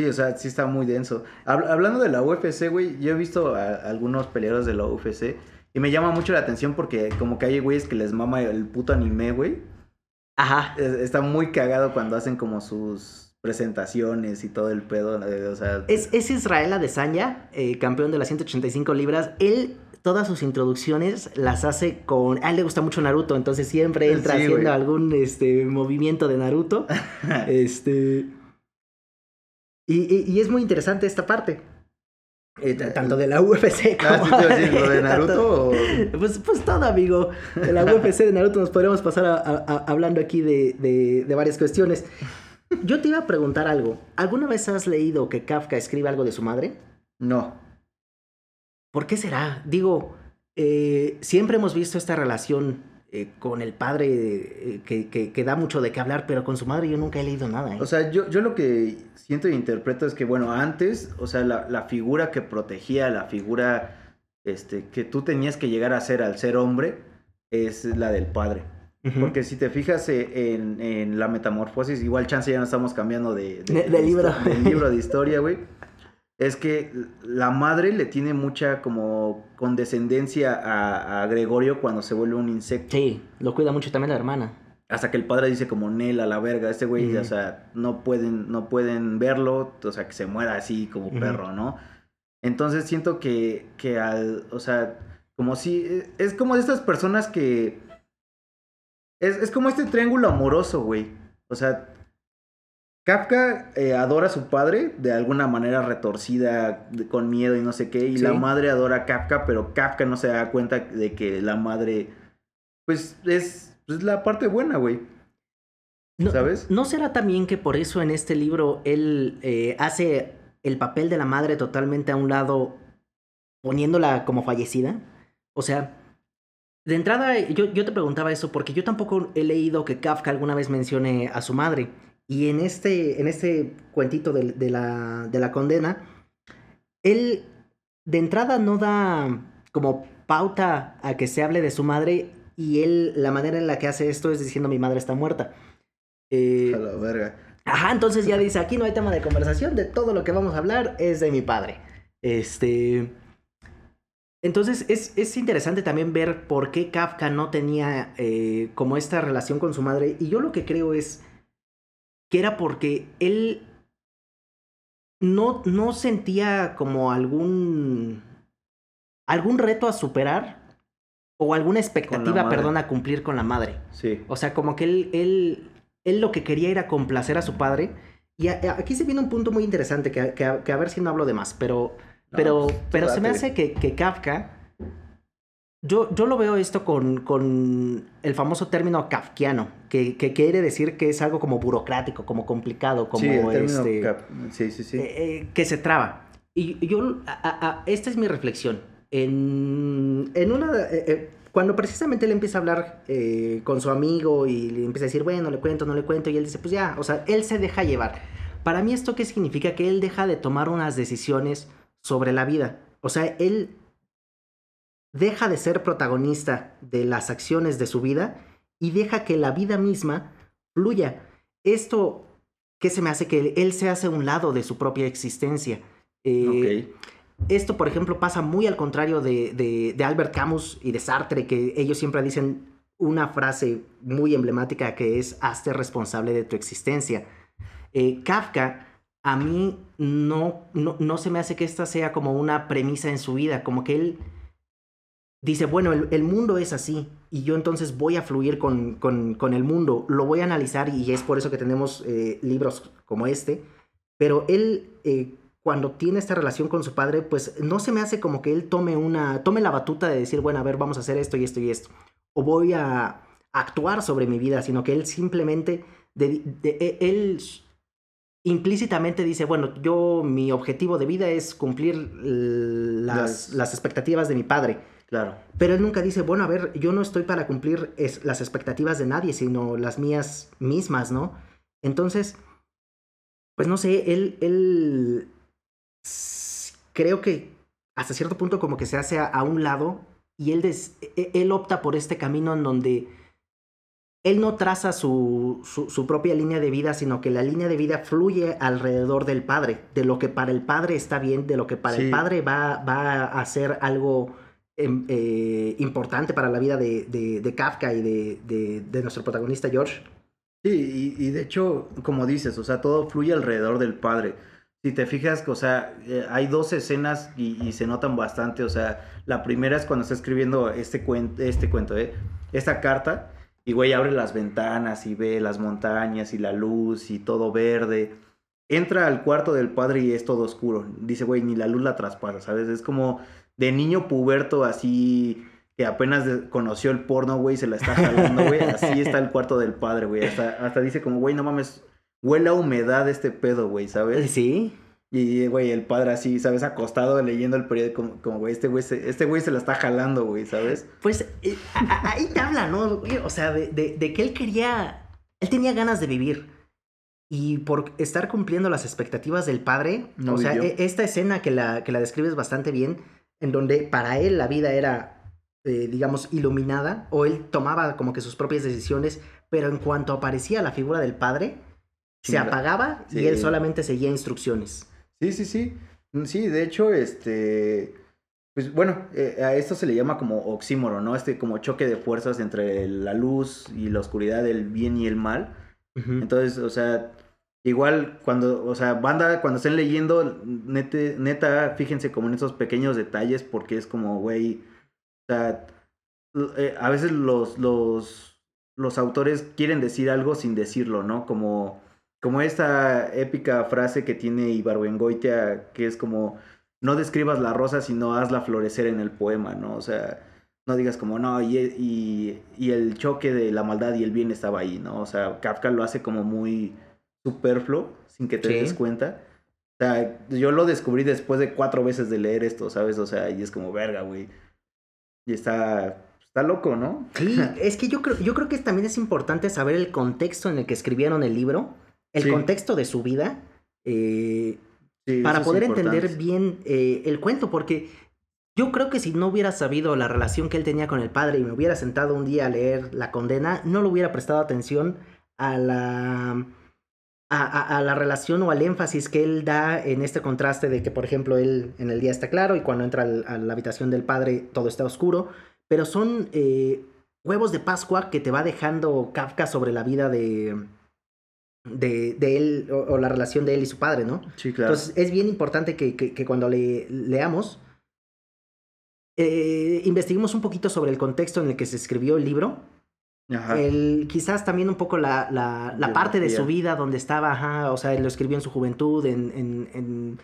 [SPEAKER 1] Sí, o sea, sí está muy denso. hablando de la UFC, güey, yo he visto a, algunos peleadores de la UFC y me llama mucho la atención porque como que hay güeyes que les mama el puto anime, güey.
[SPEAKER 3] Ajá.
[SPEAKER 1] está muy cagado cuando hacen como sus presentaciones y todo el pedo, eh, o sea...
[SPEAKER 3] Es, es Israel Adesanya, eh, campeón de las 185 libras. Él todas sus introducciones las hace con. A él le gusta mucho Naruto, entonces siempre <laughs> entra haciendo algún este, movimiento de Naruto. <laughs> este. Y, es muy interesante esta parte. Eh, tanto de la UFC
[SPEAKER 1] ah, como. ¿Lo de <laughs> Naruto?
[SPEAKER 3] Pues, pues todo, amigo. De la UFC de Naruto nos podríamos pasar hablando aquí de, de varias cuestiones. Yo te iba a preguntar algo. ¿Alguna vez has leído que Kafka escribe algo de su madre?
[SPEAKER 1] No.
[SPEAKER 3] ¿Por qué será? Digo, eh, siempre hemos visto esta relación eh, con el padre eh, que, que, da mucho de qué hablar, pero con su madre yo nunca he leído nada.
[SPEAKER 1] O sea, yo, yo lo que siento e interpreto es que, bueno, antes, o sea, la, la figura que protegía, la figura este, que tú tenías que llegar a ser al ser hombre, es la del padre. Porque si te fijas en, en, la metamorfosis, igual chance ya no estamos cambiando de,
[SPEAKER 3] de, libro.
[SPEAKER 1] de libro de historia, güey es que la madre le tiene mucha como condescendencia a, Gregorio cuando se vuelve un insecto.
[SPEAKER 3] Sí, lo cuida mucho también la hermana.
[SPEAKER 1] Hasta que el padre dice como Nela, la verga, este güey, o sea, no pueden, no pueden verlo, o sea, que se muera así como perro, ¿no? Entonces siento que, que al, o sea, como si, e, es como de estas personas que, es, es como este triángulo amoroso, güey. O sea, Kafka eh, adora a su padre de alguna manera retorcida, con miedo y no sé qué, y la madre adora a Kafka, pero Kafka no se da cuenta de que la madre, pues es, es la parte buena, güey. ¿Sabes?
[SPEAKER 3] ¿No será también que por eso en este libro él eh, hace el papel de la madre totalmente a un lado, poniéndola como fallecida? O sea, de entrada yo, yo te preguntaba eso porque yo tampoco he leído que Kafka alguna vez mencione a su madre. Y en este, en este cuentito de, la, de la condena, él de entrada no da como pauta a que se hable de su madre y él la manera en la que hace esto es diciendo mi madre está muerta.
[SPEAKER 1] Eh, a la verga.
[SPEAKER 3] Ajá, entonces ya dice, aquí no hay tema de conversación, de todo lo que vamos a hablar es de mi padre. Este... Entonces es, es interesante también ver por qué Kafka no tenía eh, como esta relación con su madre. Y yo lo que creo es que era porque él no, no sentía como algún, algún reto a superar o alguna expectativa, perdón, a cumplir con la madre.
[SPEAKER 1] Sí.
[SPEAKER 3] O sea, como que él, él, él lo que quería era complacer a su padre Y aquí se viene un punto muy interesante que, que, a ver si no hablo de más, pero, pero, pues, pero se me hace que, que Kafka yo, yo lo veo esto con, con el famoso término kafkiano, que, que, quiere decir que es algo como burocrático, como complicado, como
[SPEAKER 1] este, sí, sí, sí.
[SPEAKER 3] Eh, eh, que se traba. Y yo, esta es mi reflexión. En, en una, eh, cuando precisamente él empieza a hablar con su amigo y le empieza a decir, bueno, le cuento, no le cuento, y él dice, pues ya, o sea, él se deja llevar. Para mí esto qué significa? Que él deja de tomar unas decisiones sobre la vida. O sea, él deja de ser protagonista de las acciones de su vida y deja que la vida misma fluya. Esto, ¿qué se me hace? Que él se hace un lado de su propia existencia. Eh, esto, por ejemplo, pasa muy al contrario de, de, Albert Camus y de Sartre, que ellos siempre dicen una frase muy emblemática que es hazte responsable de tu existencia. Eh, Kafka, a mí no, no, no se me hace que esta sea como una premisa en su vida, como que él dice, bueno, el, mundo es así y yo entonces voy a fluir con, con, el mundo, lo voy a analizar y es por eso que tenemos eh, libros como este, pero él eh, cuando tiene esta relación con su padre, pues no se me hace como que él tome una, tome la batuta de decir, bueno, a ver, vamos a hacer esto y esto y esto, o voy a actuar sobre mi vida, sino que él simplemente, de, e, él implícitamente dice, bueno, yo mi objetivo de vida es cumplir las, las expectativas de mi padre
[SPEAKER 1] Claro.
[SPEAKER 3] Pero él nunca dice, bueno, a ver, yo no estoy para cumplir las expectativas de nadie, sino las mías mismas, ¿no? Entonces, pues no sé, él, él creo que hasta cierto punto como que se hace a, un lado y él, e, él opta por este camino en donde él no traza su, su, propia línea de vida, sino que la línea de vida fluye alrededor del padre, de lo que para el padre está bien, de lo que para el padre va, va a ser algo eh, importante para la vida de, de, Kafka y de, de, nuestro protagonista George.
[SPEAKER 1] Sí, y, de hecho, como dices, o sea, todo fluye alrededor del padre. Si te fijas, o sea, eh, hay dos escenas y, se notan bastante, o sea, la primera es cuando está escribiendo este cuento, este cuento, ¿eh? esta carta, y güey abre las ventanas y ve las montañas y la luz y todo verde. Entra al cuarto del padre y es todo oscuro. Dice, güey, ni la luz la traspasa, ¿sabes? Es como de niño puberto así que apenas conoció el porno, güey, se la está jalando, güey. <laughs> Así está el cuarto del padre, güey. Hasta, hasta dice como, güey, no mames, huele a humedad este pedo, güey, ¿sabes?
[SPEAKER 3] Sí.
[SPEAKER 1] Y, güey, el padre así, ¿sabes? Acostado leyendo el periódico, como, güey, este güey se, este güey se la está jalando, güey, ¿sabes?
[SPEAKER 3] Pues eh, ahí te habla, ¿no? O sea, de, de, que él quería, él tenía ganas de vivir. Y por estar cumpliendo las expectativas del padre, o sea, e, esta escena que la, que la describes bastante bien, en donde para él la vida era, eh, digamos, iluminada, o él tomaba como que sus propias decisiones, pero en cuanto aparecía la figura del padre, se apagaba y él solamente seguía instrucciones.
[SPEAKER 1] Sí, sí, sí. Mm, sí, de hecho, este... Pues bueno, eh, a esto se le llama como oxímoro, ¿no? Este como choque de fuerzas entre la luz y la oscuridad, el bien y el mal. Entonces, o sea, Igual cuando, o sea, banda, cuando estén leyendo, neta, neta, fíjense como en esos pequeños detalles porque es como, güey, o sea, eh, a veces los, los, los autores quieren decir algo sin decirlo, ¿no? Como, como esta épica frase que tiene Ibargüengoitia, que es como, no describas la rosa, sino hazla florecer en el poema, ¿no? O sea, no digas como, no, y, y, y el choque de la maldad y el bien estaba ahí, ¿no? O sea, Kafka lo hace como muy superfluo sin que te des cuenta. O sea, yo lo descubrí después de cuatro veces de leer esto, ¿sabes? O sea, y es como, verga, güey. Y está, está loco, ¿no?
[SPEAKER 3] Sí, <laughs> es que yo creo, yo creo que también es importante saber el contexto en el que escribieron el libro, el contexto de su vida, eh, para poder entender bien eh, el cuento, porque yo creo que si no hubiera sabido la relación que él tenía con el padre y me hubiera sentado un día a leer la condena, no le hubiera prestado atención a la a, la relación o al énfasis que él da en este contraste de que, por ejemplo, él en el día está claro y cuando entra a la habitación del padre todo está oscuro, pero son eh, huevos de Pascua que te va dejando Kafka sobre la vida de, de, él o, la relación de él y su padre, ¿no?
[SPEAKER 1] Sí, claro.
[SPEAKER 3] Entonces es bien importante que, cuando le, leamos, eh, investiguemos un poquito sobre el contexto en el que se escribió el libro El, quizás también un poco la, la, la parte de su vida donde estaba, ajá, o sea, lo escribió en su juventud, en, en, en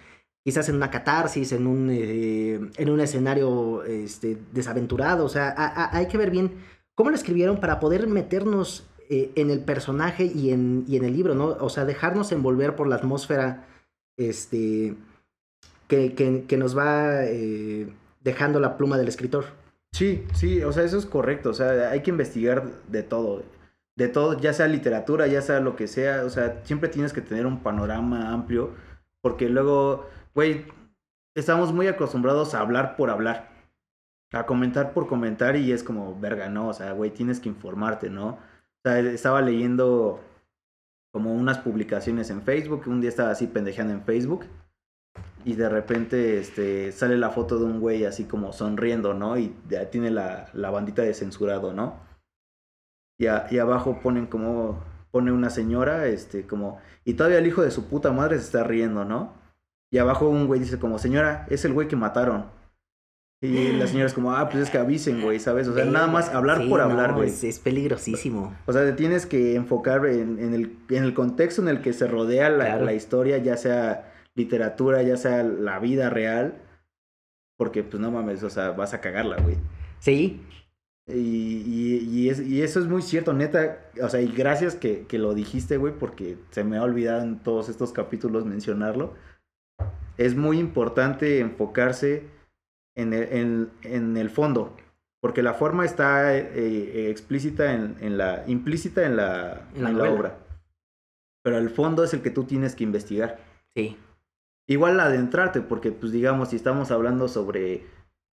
[SPEAKER 3] quizás en una catarsis, en un, eh, en un escenario este, desaventurado, o sea, hay que ver bien cómo lo escribieron para poder meternos eh, en el personaje y en, y en el libro, ¿no? O sea, dejarnos envolver por la atmósfera este, que, que, nos va eh, dejando la pluma del escritor.
[SPEAKER 1] Sí, sí, o sea, eso es correcto, o sea, hay que investigar de todo, de todo, ya sea literatura, ya sea lo que sea, o sea, siempre tienes que tener un panorama amplio, porque luego, güey, estamos muy acostumbrados a hablar por hablar, a comentar por comentar y es como, verga, no, o sea, güey, tienes que informarte, ¿no? O sea, estaba leyendo como unas publicaciones en Facebook, un día estaba así pendejeando en Facebook y de repente este, sale la foto de un güey así como sonriendo, ¿no? Y ya tiene la, la bandita de censurado, ¿no? Y, y, abajo ponen como, pone una señora, este, como, y todavía el hijo de su puta madre se está riendo, ¿no? Y abajo un güey dice como, señora, es el güey que mataron. Y la señora es como, ah, pues es que avisen, güey, ¿sabes? O sea, nada más hablar por hablar, güey.
[SPEAKER 3] es, peligrosísimo.
[SPEAKER 1] O sea, te tienes que enfocar en, en, el, en el contexto en el que se rodea la, la historia, ya sea literatura, ya sea la vida real, porque pues no mames, o sea, vas a cagarla, güey.
[SPEAKER 3] Sí.
[SPEAKER 1] Y, y, y, eso es muy cierto, neta, o sea, y gracias que, que lo dijiste, güey, porque se me ha olvidado en todos estos capítulos mencionarlo. Es muy importante enfocarse en el, en, en el fondo, porque la forma está eh, eh, explícita en, en, la, implícita en la, en la obra. Pero el fondo es el que tú tienes que investigar.
[SPEAKER 3] Sí.
[SPEAKER 1] Igual adentrarte, porque pues digamos, si estamos hablando sobre,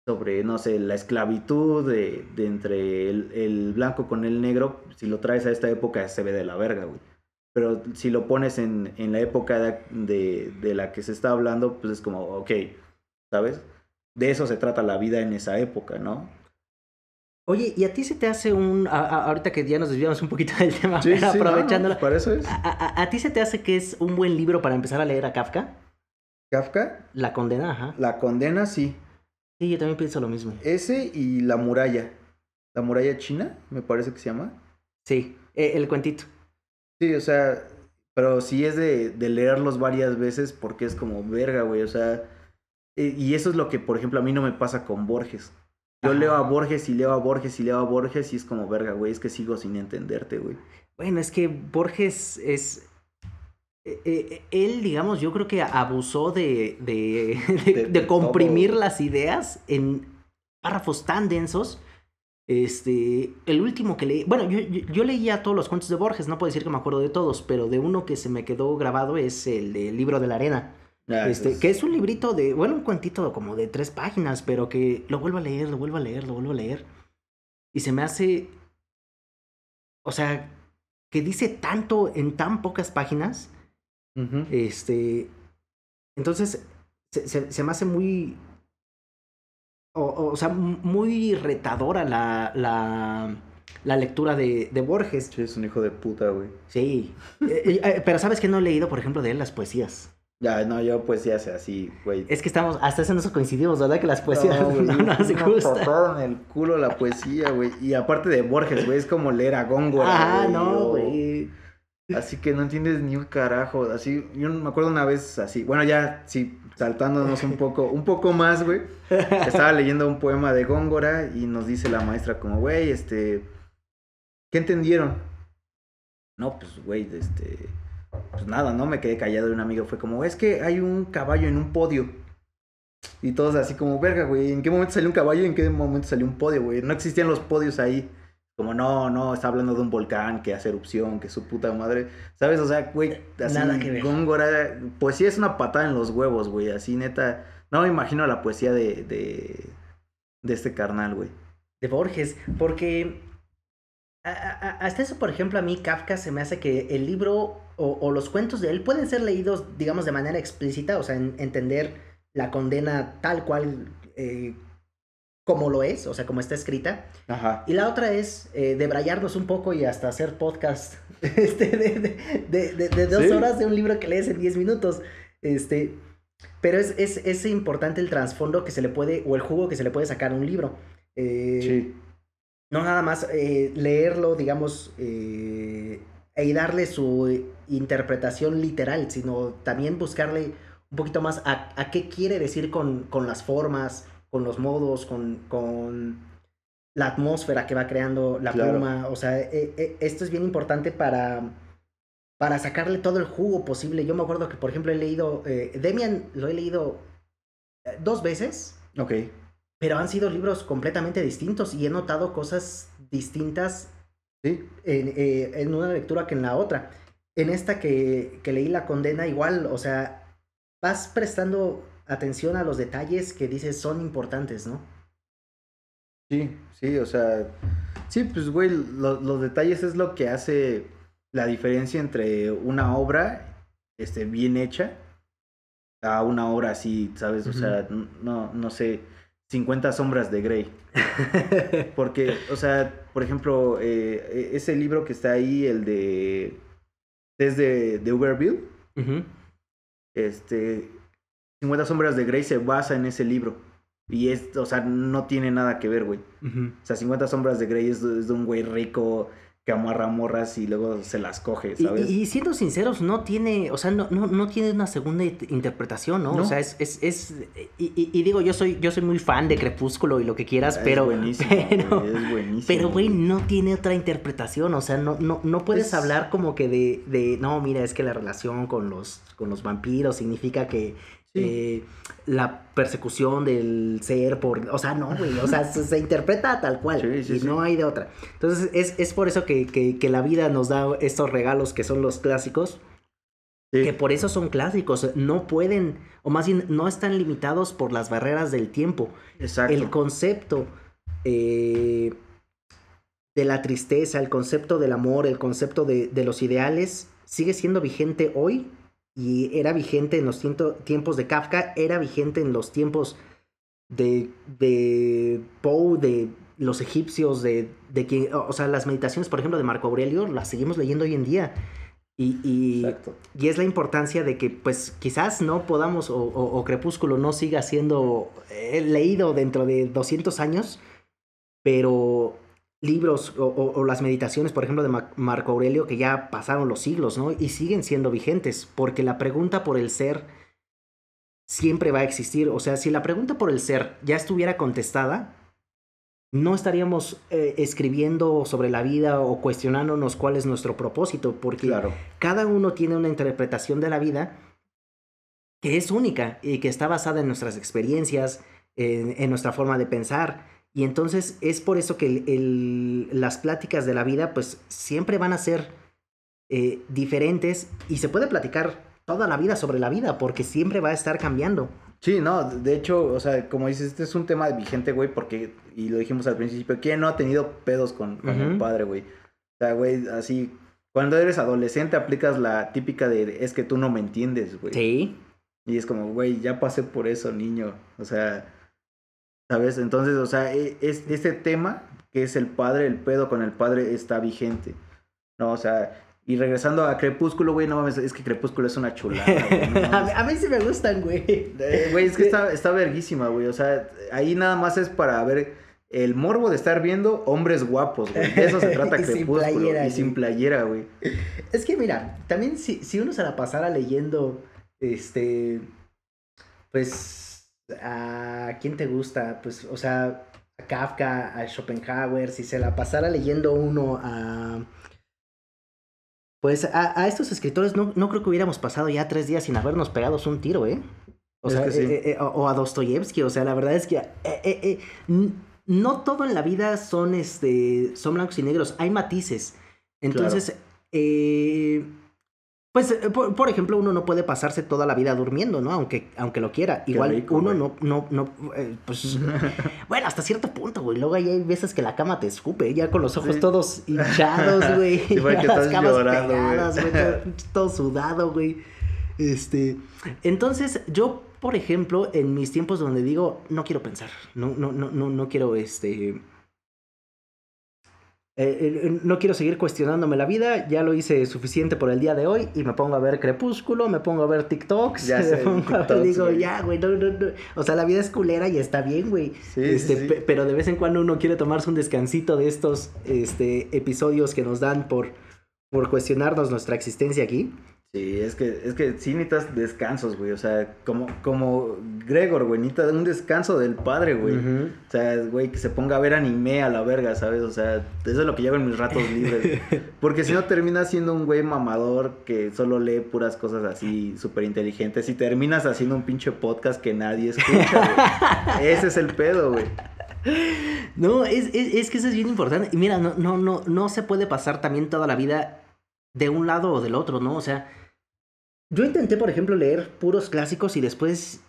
[SPEAKER 1] sobre no sé, la esclavitud de, de entre el, el, blanco con el negro, si lo traes a esta época se ve de la verga, güey. Pero si lo pones en, en la época de, de, la que se está hablando, pues es como, ok, ¿sabes? De eso se trata la vida en esa época, ¿no?
[SPEAKER 3] Oye, ¿y a ti se te hace un... ahorita que ya nos desviamos un poquito <laughs> del tema, sí, aprovechándolo.
[SPEAKER 1] Sí, para eso es.
[SPEAKER 3] A, a, ti se te hace que es un buen libro para empezar a leer a Kafka?
[SPEAKER 1] Kafka.
[SPEAKER 3] La condena, ajá.
[SPEAKER 1] La condena, sí.
[SPEAKER 3] Sí, yo también pienso lo mismo.
[SPEAKER 1] Ese y la muralla. La muralla china, me parece que se llama.
[SPEAKER 3] Sí, e, el cuentito.
[SPEAKER 1] Sí, o sea, pero sí es de, de leerlos varias veces porque es como verga, güey, o sea, e, y eso es lo que, por ejemplo, a mí no me pasa con Borges. Yo leo a Borges y leo a Borges y leo a Borges y es como verga, güey, es que sigo sin entenderte, güey.
[SPEAKER 3] Bueno, es que Borges es, eh, eh, él, digamos, yo creo que abusó de, de, <laughs> comprimir las ideas en párrafos tan densos. Este, el último que leí, bueno, yo, yo, leía todos los cuentos de Borges, no puedo decir que me acuerdo de todos, pero de uno que se me quedó grabado es el del libro de la arena. Ah, este, que es un librito de, bueno, un cuentito como de tres páginas, pero que lo vuelvo a leer, lo vuelvo a leer, lo vuelvo a leer. Y se me hace, o sea, que dice tanto en tan pocas páginas este, entonces, se, se, me hace muy, o, o, sea, muy retadora la, la, la lectura de, de, Borges.
[SPEAKER 1] Sí, es un hijo de puta, güey.
[SPEAKER 3] Sí. <laughs> Eh, eh, pero sabes que no he leído, por ejemplo, de él las poesías.
[SPEAKER 1] Ya, no, yo poesías así, güey.
[SPEAKER 3] Es que estamos, hasta eso nos coincidimos, ¿verdad? Que las poesías no, <laughs> no, no nos
[SPEAKER 1] gustan. en el culo la poesía, güey. Y aparte de Borges, güey, es como leer a Góngora,
[SPEAKER 3] Ah, no, güey.
[SPEAKER 1] Así que no entiendes ni un carajo. Así, yo me acuerdo una vez así, bueno, ya sí, saltándonos un poco, un poco más, güey. Estaba leyendo un poema de Góngora y nos dice la maestra como, güey, este, ¿qué entendieron? No, pues, güey, este, pues nada, ¿no? Me quedé callado y un amigo fue como, es que hay un caballo en un podio. Y todos así como, verga, güey, ¿en qué momento salió un caballo y en qué momento salió un podio, güey? No existían los podios ahí. Como no, no, está hablando de un volcán que hace erupción, que su puta madre. ¿Sabes? O sea, güey, así, Nada que ver. Góngora, poesía es una patada en los huevos, güey. Así, neta. No me imagino la poesía de, de, de este carnal, güey.
[SPEAKER 3] De Borges, porque hasta eso, por ejemplo, a mí Kafka se me hace que el libro o, o los cuentos de él pueden ser leídos, digamos, de manera explícita, o sea, en, entender la condena tal cual eh, como lo es, o sea, como está escrita.
[SPEAKER 1] Ajá.
[SPEAKER 3] Y la otra es eh, debrayarnos un poco y hasta hacer podcast <laughs> este, de, de, de, de dos horas de un libro que lees en diez minutos. Este, pero es, es, es, importante el trasfondo que se le puede, o el jugo que se le puede sacar a un libro. Eh,
[SPEAKER 1] sí.
[SPEAKER 3] no nada más eh, leerlo, digamos, eh, y darle su interpretación literal, sino también buscarle un poquito más a, qué quiere decir con, con, las formas, con los modos, con, con, la atmósfera que va creando la pluma. O sea, e, e, esto es bien importante para, para sacarle todo el jugo posible. Yo me acuerdo que, por ejemplo, he leído, eh, Demian lo he leído eh, dos veces.
[SPEAKER 1] Ok.
[SPEAKER 3] Pero han sido libros completamente distintos y he notado cosas distintas
[SPEAKER 1] ¿Sí?
[SPEAKER 3] en, eh, en una lectura que en la otra. En esta que, que leí La Condena, igual, o sea, vas prestando atención a los detalles que dices son importantes, ¿no?
[SPEAKER 1] Sí, sí, o sea, sí, pues, güey, los detalles es lo que hace la diferencia entre una obra, este, bien hecha, a una obra así, ¿sabes? O sea, no, no sé, 50 sombras de Grey. <laughs> Porque, o sea, por ejemplo, eh, e, ese libro que está ahí, el de... Desde de Uberville, este, 50 sombras de Grey se basa en ese libro. Y es, o sea, no tiene nada que ver, güey. O sea, 50 sombras de Grey es, de un güey rico que amarra morras y luego se las coge, ¿sabes?
[SPEAKER 3] Y, siendo sinceros, no tiene, o sea, no, no, no tiene una segunda interpretación, ¿no? O sea, es, es, es y, digo, yo soy, yo soy muy fan de Crepúsculo y lo que quieras, pero...
[SPEAKER 1] Buenísimo, <laughs>
[SPEAKER 3] pero,
[SPEAKER 1] es buenísimo.
[SPEAKER 3] Pero, güey, no tiene otra interpretación, o sea, no, no, no puedes hablar como que de, de, no, mira, es que la relación con los, con los vampiros significa que eh, la persecución del ser por... O sea, no, güey. O sea, se, interpreta tal cual. y no hay de otra. Entonces, es, por eso que, la vida nos da estos regalos que son los clásicos. Que por eso son clásicos. No pueden, o más bien, no están limitados por las barreras del tiempo.
[SPEAKER 1] Exacto.
[SPEAKER 3] El concepto eh, de la tristeza, el concepto del amor, el concepto de, de los ideales, sigue siendo vigente hoy y era vigente en los tiempos de Kafka, era vigente en los tiempos de, de Poe, de los egipcios, de, de que, o sea, las meditaciones, por ejemplo, de Marco Aurelio, las seguimos leyendo hoy en día. Y, y, y, es la importancia de que, pues, quizás no podamos, o, Crepúsculo no siga siendo eh, leído dentro de 200 años, pero libros o, las meditaciones, por ejemplo, de Marco Aurelio, que ya pasaron los siglos, ¿no? Y siguen siendo vigentes, porque la pregunta por el ser siempre va a existir. O sea, si la pregunta por el ser ya estuviera contestada, no estaríamos eh, escribiendo sobre la vida o cuestionándonos cuál es nuestro propósito, porque cada uno tiene una interpretación de la vida que es única y que está basada en nuestras experiencias, en nuestra forma de pensar y entonces es por eso que las pláticas de la vida pues siempre van a ser eh, diferentes y se puede platicar toda la vida sobre la vida porque siempre va a estar cambiando.
[SPEAKER 1] Sí, no, de hecho, o sea, como dices, este es un tema vigente, güey, porque, y lo dijimos al principio, ¿quién no ha tenido pedos con, con el padre, güey? O sea, güey, así, cuando eres adolescente aplicas la típica de, es que tú no me entiendes, güey.
[SPEAKER 3] Sí.
[SPEAKER 1] Y es como, güey, ya pasé por eso, niño. O sea, ¿Sabes? Entonces, o sea, e, es, ese tema que es el padre, el pedo con el padre está vigente. ¿No? O sea, y regresando a Crepúsculo, güey, no mames, es que Crepúsculo es una chulada, güey. <laughs>
[SPEAKER 3] a, mí sí me gustan, güey.
[SPEAKER 1] Eh, güey, es que está, está verguísima, güey. O sea, ahí nada más es para ver el morbo de estar viendo hombres guapos, güey. De eso se trata Crepúsculo. Sin playera, y sin playera, güey.
[SPEAKER 3] Es que mira, también si, si uno se la pasara leyendo, este, pues ¿A quién te gusta? Pues, o sea, a Kafka, a Schopenhauer, si se la pasara leyendo uno a... Pues a, estos escritores no, no, creo que hubiéramos pasado ya tres días sin habernos pegado un tiro, ¿eh? O sea, eh, eh, o, a Dostoyevsky, o sea, la verdad es que eh, no todo en la vida son, este, son blancos y negros, hay matices. Entonces, eh, pues, eh, por, ejemplo, uno no puede pasarse toda la vida durmiendo, ¿no? Aunque, aunque lo quiera. Igual uno no, no, no, eh, pues, <laughs> bueno, hasta cierto punto, güey. Luego hay veces que la cama te escupe, ya con los ojos todos hinchados, <laughs> güey.
[SPEAKER 1] Sí, <laughs> las camas pegadas,
[SPEAKER 3] güey. Todo, sudado, güey. Este, entonces, yo, por ejemplo, en mis tiempos donde digo, no quiero pensar, no, no, no, no, no quiero, este eh, eh, no quiero seguir cuestionándome la vida, ya lo hice suficiente por el día de hoy y me pongo a ver Crepúsculo, me pongo a ver TikToks,
[SPEAKER 1] Ya <laughs> sé,
[SPEAKER 3] me pongo a ver, digo,
[SPEAKER 1] güey.
[SPEAKER 3] ya, güey, no, no, no. O sea, la vida es culera y está bien, güey.
[SPEAKER 1] Sí,
[SPEAKER 3] Este,
[SPEAKER 1] sí,
[SPEAKER 3] Pero de vez en cuando uno quiere tomarse un descansito de estos este, episodios que nos dan por, por cuestionarnos nuestra existencia aquí.
[SPEAKER 1] Sí, es que, es que sí necesitas descansos, güey. O sea, como, como Gregor, güey, necesita un descanso del padre, güey. O sea, güey, que se ponga a ver anime a la verga, ¿sabes? O sea, eso es lo que llevo en mis ratos libres. <laughs> Porque si no terminas siendo un güey mamador que solo lee puras cosas así súper inteligentes y terminas haciendo un pinche podcast que nadie escucha, <laughs> güey. Ese es el pedo, güey.
[SPEAKER 3] No, es, es, es que eso es bien importante. Y mira, no, no, no, no se puede pasar también toda la vida de un lado o del otro, ¿no? O sea, yo intenté, por ejemplo, leer puros clásicos y después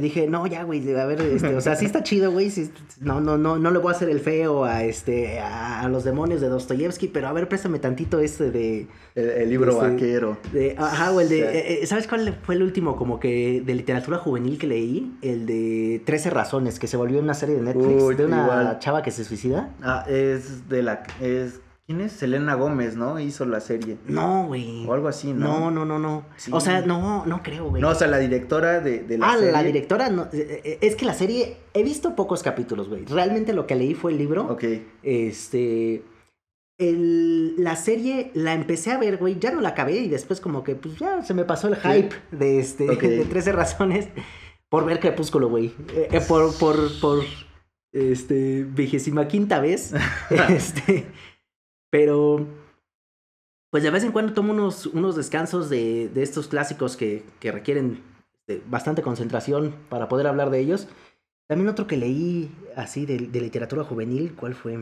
[SPEAKER 3] dije, no, ya, güey, a ver, este, o sea, sí está chido, güey, sí, no, no, no, no le voy a hacer el feo a, este, a, a los demonios de Dostoyevsky, pero a ver, préstame tantito este de,
[SPEAKER 1] El, el libro
[SPEAKER 3] Este,
[SPEAKER 1] vaquero.
[SPEAKER 3] de ajá, o el de,
[SPEAKER 1] Sí.
[SPEAKER 3] eh, eh, ¿sabes cuál fue el último como que de literatura juvenil que leí? El de 13 razones, que se volvió una serie de Netflix
[SPEAKER 1] Uy,
[SPEAKER 3] de una
[SPEAKER 1] igual.
[SPEAKER 3] chava que se suicida.
[SPEAKER 1] Ah, es de la... Es, ¿Quién es? Selena Gómez, ¿no? Hizo la serie.
[SPEAKER 3] No, güey.
[SPEAKER 1] O algo así,
[SPEAKER 3] No,
[SPEAKER 1] ¿no?
[SPEAKER 3] no, no, no.
[SPEAKER 1] Sí.
[SPEAKER 3] O sea, no, no creo, güey.
[SPEAKER 1] No, o sea, la directora de, de la
[SPEAKER 3] ah,
[SPEAKER 1] serie.
[SPEAKER 3] la directora, no, eh, eh, es que la serie, he visto pocos capítulos, güey. Realmente lo que leí fue el libro.
[SPEAKER 1] Ok.
[SPEAKER 3] Este. el- la serie la empecé a ver, güey. Ya no la acabé y después, como que, pues ya se me pasó el hype de, este,
[SPEAKER 1] Ok.
[SPEAKER 3] de 13 razones por ver Crepúsculo, güey. Eh, eh, por, por, por. Este. Vigésima quinta vez. <laughs> este. Pero. Pues de vez en cuando tomo unos, unos descansos de, de estos clásicos que, que requieren este, bastante concentración para poder hablar de ellos. También otro que leí así de, de literatura juvenil, ¿cuál fue?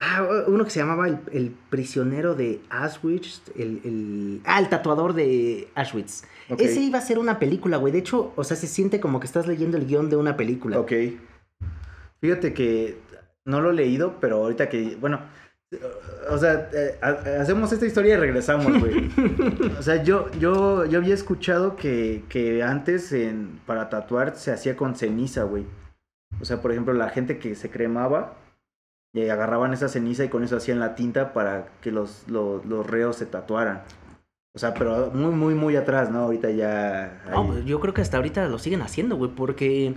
[SPEAKER 3] Ah, uno que se llamaba El, el prisionero de Auschwitz, el, el- ah, el tatuador de Auschwitz. Ese iba a ser una película, güey. De hecho, o sea, se siente como que estás leyendo el guion de una película.
[SPEAKER 1] Ok. Fíjate que no lo he leído, pero ahorita que, bueno, o sea, eh, ha- hacemos esta historia y regresamos, güey. <laughs> O sea, yo, yo, yo había escuchado que, que antes en, para tatuar se hacía con ceniza, güey. O sea, por ejemplo, la gente que se cremaba y agarraban esa ceniza y con eso hacían la tinta para que los, los, los reos se tatuaran. O sea, pero muy, muy, muy atrás, ¿no? Ahorita ya...
[SPEAKER 3] No,
[SPEAKER 1] hay-
[SPEAKER 3] pues yo creo que hasta ahorita lo siguen haciendo, güey, porque...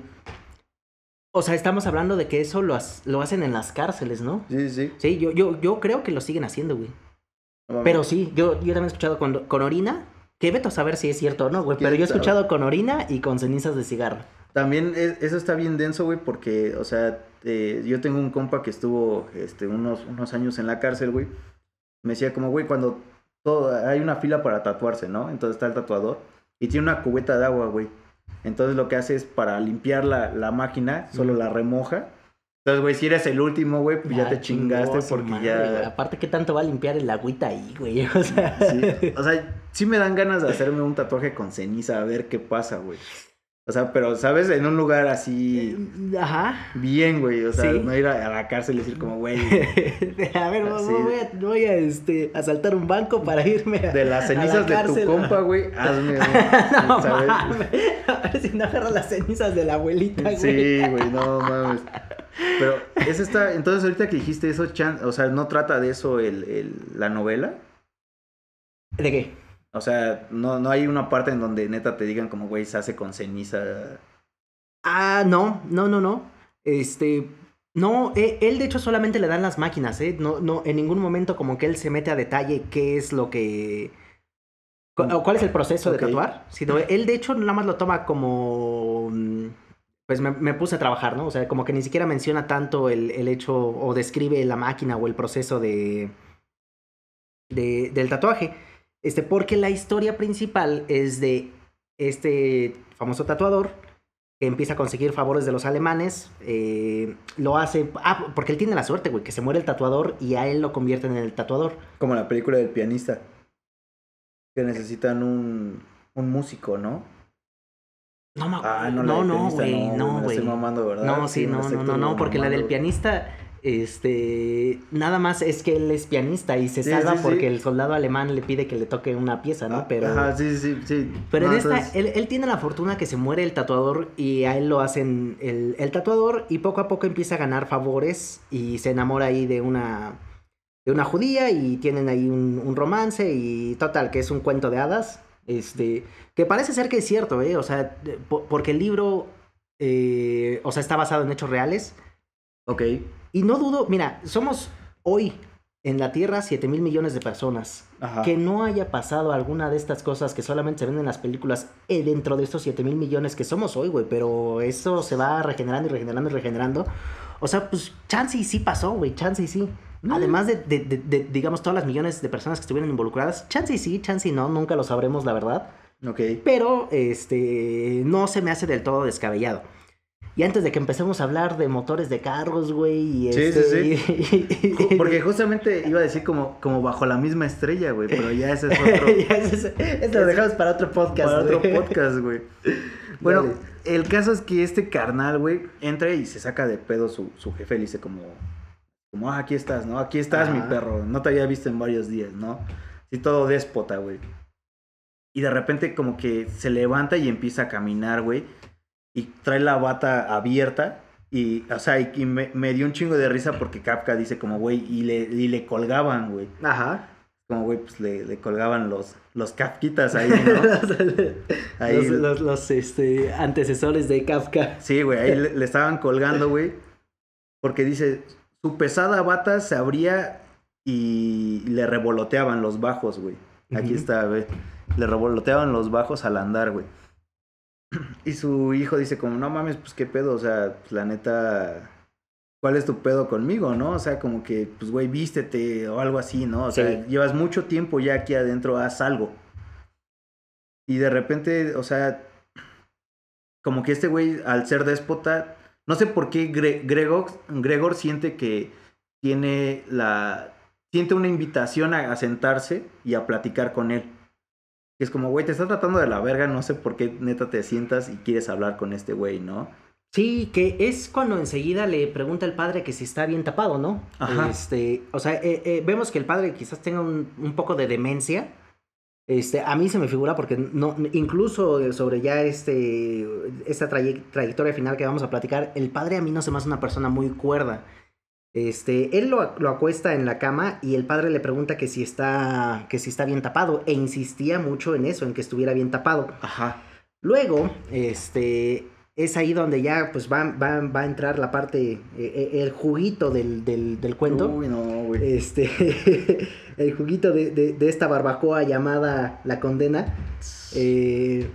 [SPEAKER 3] O sea, estamos hablando de que eso lo, ha- lo hacen en las cárceles, ¿no?
[SPEAKER 1] Sí, sí.
[SPEAKER 3] Sí, yo, yo, yo creo que lo siguen haciendo, güey.
[SPEAKER 1] No.
[SPEAKER 3] Pero sí, yo, yo también he escuchado con, con orina, que veto a saber si es cierto o no, güey, pero yo he escuchado con orina y con cenizas de cigarro.
[SPEAKER 1] También es- eso está bien denso, güey, porque, o sea, eh, yo tengo un compa que estuvo este, unos, unos años en la cárcel, güey. Me decía como, güey, cuando todo, hay una fila para tatuarse, ¿no? Entonces está el tatuador y tiene una cubeta de agua, güey. Entonces lo que hace es para limpiar la, la máquina, solo la remoja. Entonces, güey, si eres el último, güey, pues ya, te chingaste porque
[SPEAKER 3] madre, güey.
[SPEAKER 1] ya...
[SPEAKER 3] Aparte, ¿qué tanto va a limpiar el agüita ahí, güey? <laughs> O sea...
[SPEAKER 1] Sí, o sea, sí me dan ganas de hacerme un tatuaje con ceniza, a ver qué pasa, güey. O sea, pero, ¿sabes? En un lugar así...
[SPEAKER 3] Ajá.
[SPEAKER 1] Bien, güey, o sea,
[SPEAKER 3] Sí.
[SPEAKER 1] no ir a, la cárcel y decir como, güey, <laughs>
[SPEAKER 3] a ver, voy, a, voy a, este, asaltar un banco para irme a,
[SPEAKER 1] de las cenizas
[SPEAKER 3] la
[SPEAKER 1] de tu compa, güey, <laughs> hazme un,
[SPEAKER 3] no, <laughs>
[SPEAKER 1] ¿sabes?
[SPEAKER 3] mames. A ver si no agarra las cenizas de la abuelita, güey.
[SPEAKER 1] Sí, güey, no mames. Pero ese está, entonces ahorita que dijiste eso, chan- o sea, no trata de eso el, el- la novela.
[SPEAKER 3] ¿De qué?
[SPEAKER 1] O sea, no, no hay una parte en donde neta te digan como, güey, se hace con ceniza.
[SPEAKER 3] Ah, no, no, no, no. Este, no, eh, él de hecho solamente le dan las máquinas, ¿eh? No, no, en ningún momento como que él se mete a detalle qué es lo que... o ¿Cuál es el proceso de tatuar? Sino él de hecho nada más lo toma como... Pues me, me puse a trabajar, ¿no? O sea, como que ni siquiera menciona tanto el, el hecho o describe la máquina o el proceso de, de del tatuaje. Este, porque la historia principal es de este famoso tatuador que empieza a conseguir favores de los alemanes. eh, lo hace. Ah, porque él tiene la suerte, güey, que se muere el tatuador y a él lo convierten en el tatuador.
[SPEAKER 1] Como la película del pianista. Que necesitan un, un músico, ¿no?
[SPEAKER 3] No,
[SPEAKER 1] Ah, no,
[SPEAKER 3] no, no, güey, no, güey.
[SPEAKER 1] ¿verdad?
[SPEAKER 3] No, sí, no, no, no, no, porque la del pianista Este, nada más es que él es pianista y se
[SPEAKER 1] Sí,
[SPEAKER 3] salva
[SPEAKER 1] sí, sí.
[SPEAKER 3] porque el soldado alemán le pide que le toque una pieza, ¿no? Pero,
[SPEAKER 1] Ajá, sí, sí, sí.
[SPEAKER 3] pero
[SPEAKER 1] No,
[SPEAKER 3] en esta, él, él tiene la fortuna que se muere el tatuador y a él lo hacen el, el tatuador y poco a poco empieza a ganar favores y se enamora ahí de una, de una judía y tienen ahí un, un romance y total, que es un cuento de hadas, este, que parece ser que es cierto, ¿eh? O sea, porque el libro, eh, o sea, está basado en hechos reales.
[SPEAKER 1] Ok.
[SPEAKER 3] Y no dudo, mira, somos hoy en la Tierra 7 mil millones de personas.
[SPEAKER 1] Ajá.
[SPEAKER 3] Que no haya pasado alguna de estas cosas que solamente se ven en las películas eh, dentro de estos 7 mil millones que somos hoy, güey. Pero eso se va regenerando y regenerando y regenerando. O sea, pues chance y sí pasó, güey. Chance y sí.
[SPEAKER 1] Mm.
[SPEAKER 3] Además de, de- de- de, digamos, todas las millones de personas que estuvieron involucradas. Chance y sí, chance y no. Nunca lo sabremos, la verdad.
[SPEAKER 1] Ok.
[SPEAKER 3] Pero, este, no se me hace del todo descabellado. Y antes de que empecemos a hablar de motores de carros, güey, y
[SPEAKER 1] Sí,
[SPEAKER 3] este,
[SPEAKER 1] sí, Ju- Porque justamente iba a decir como, como bajo la misma estrella, güey, pero ya ese es <laughs> otro,
[SPEAKER 3] eso, lo dejamos para otro podcast.
[SPEAKER 1] para otro podcast, güey. Bueno,
[SPEAKER 3] Dale.
[SPEAKER 1] el caso es que este carnal, güey, entra y se saca de pedo su, su jefe, le dice como, como, ah, aquí estás, ¿no? Aquí estás, mi perro, no te había visto en varios días, ¿no? Sí, todo déspota, güey. Y de repente como que se levanta y empieza a caminar, güey, y trae la bata abierta. Y, o sea, y, y me, me dio un chingo de risa porque Kafka dice como, güey, y le, y le colgaban, güey.
[SPEAKER 3] Ajá.
[SPEAKER 1] Como, güey, pues le, le colgaban los, los Kafkitas ahí, <laughs> ¿no? Ahí-
[SPEAKER 3] los, los- los, este, antecesores de Kafka.
[SPEAKER 1] Sí, güey, ahí le, le estaban colgando, güey. Porque dice, su pesada bata se abría y le revoloteaban los bajos, güey. Aquí está, güey. Le revoloteaban los bajos al andar, güey. <clears throat> Y su hijo dice como, no mames, pues qué pedo, o sea, pues la neta, ¿cuál es tu pedo conmigo, no? O sea, como que, pues güey, vístete o algo así, ¿no? O sea, llevas mucho tiempo ya aquí adentro, haz algo. Y de repente, o sea, como que este güey, al ser déspota, no sé por qué Gre- Gregor, Gregor siente que tiene la... Siente una invitación a, a sentarse y a platicar con él. Es como, güey, te está tratando de la verga, no sé por qué neta te sientas y quieres hablar con este güey, ¿no?
[SPEAKER 3] Sí, que es cuando enseguida le pregunta el padre que si está bien tapado, ¿no?
[SPEAKER 1] Ajá.
[SPEAKER 3] Este, o sea, eh, eh, vemos que el padre quizás tenga un, un poco de demencia. Este, a mí se me figura porque no, incluso sobre ya este, esta traye- trayectoria final que vamos a platicar, el padre a mí no se me hace una persona muy cuerda. Este, él lo, lo acuesta en la cama y el padre le pregunta que si está, que si está bien tapado e insistía mucho en eso, en que estuviera bien tapado.
[SPEAKER 1] Ajá.
[SPEAKER 3] Luego, este, es ahí donde ya pues va, va, va a entrar la parte, eh, eh, el juguito del, del, del cuento.
[SPEAKER 1] Uy, no, güey.
[SPEAKER 3] Este, <laughs> el juguito de, de- de esta barbacoa llamada La Condena. eh,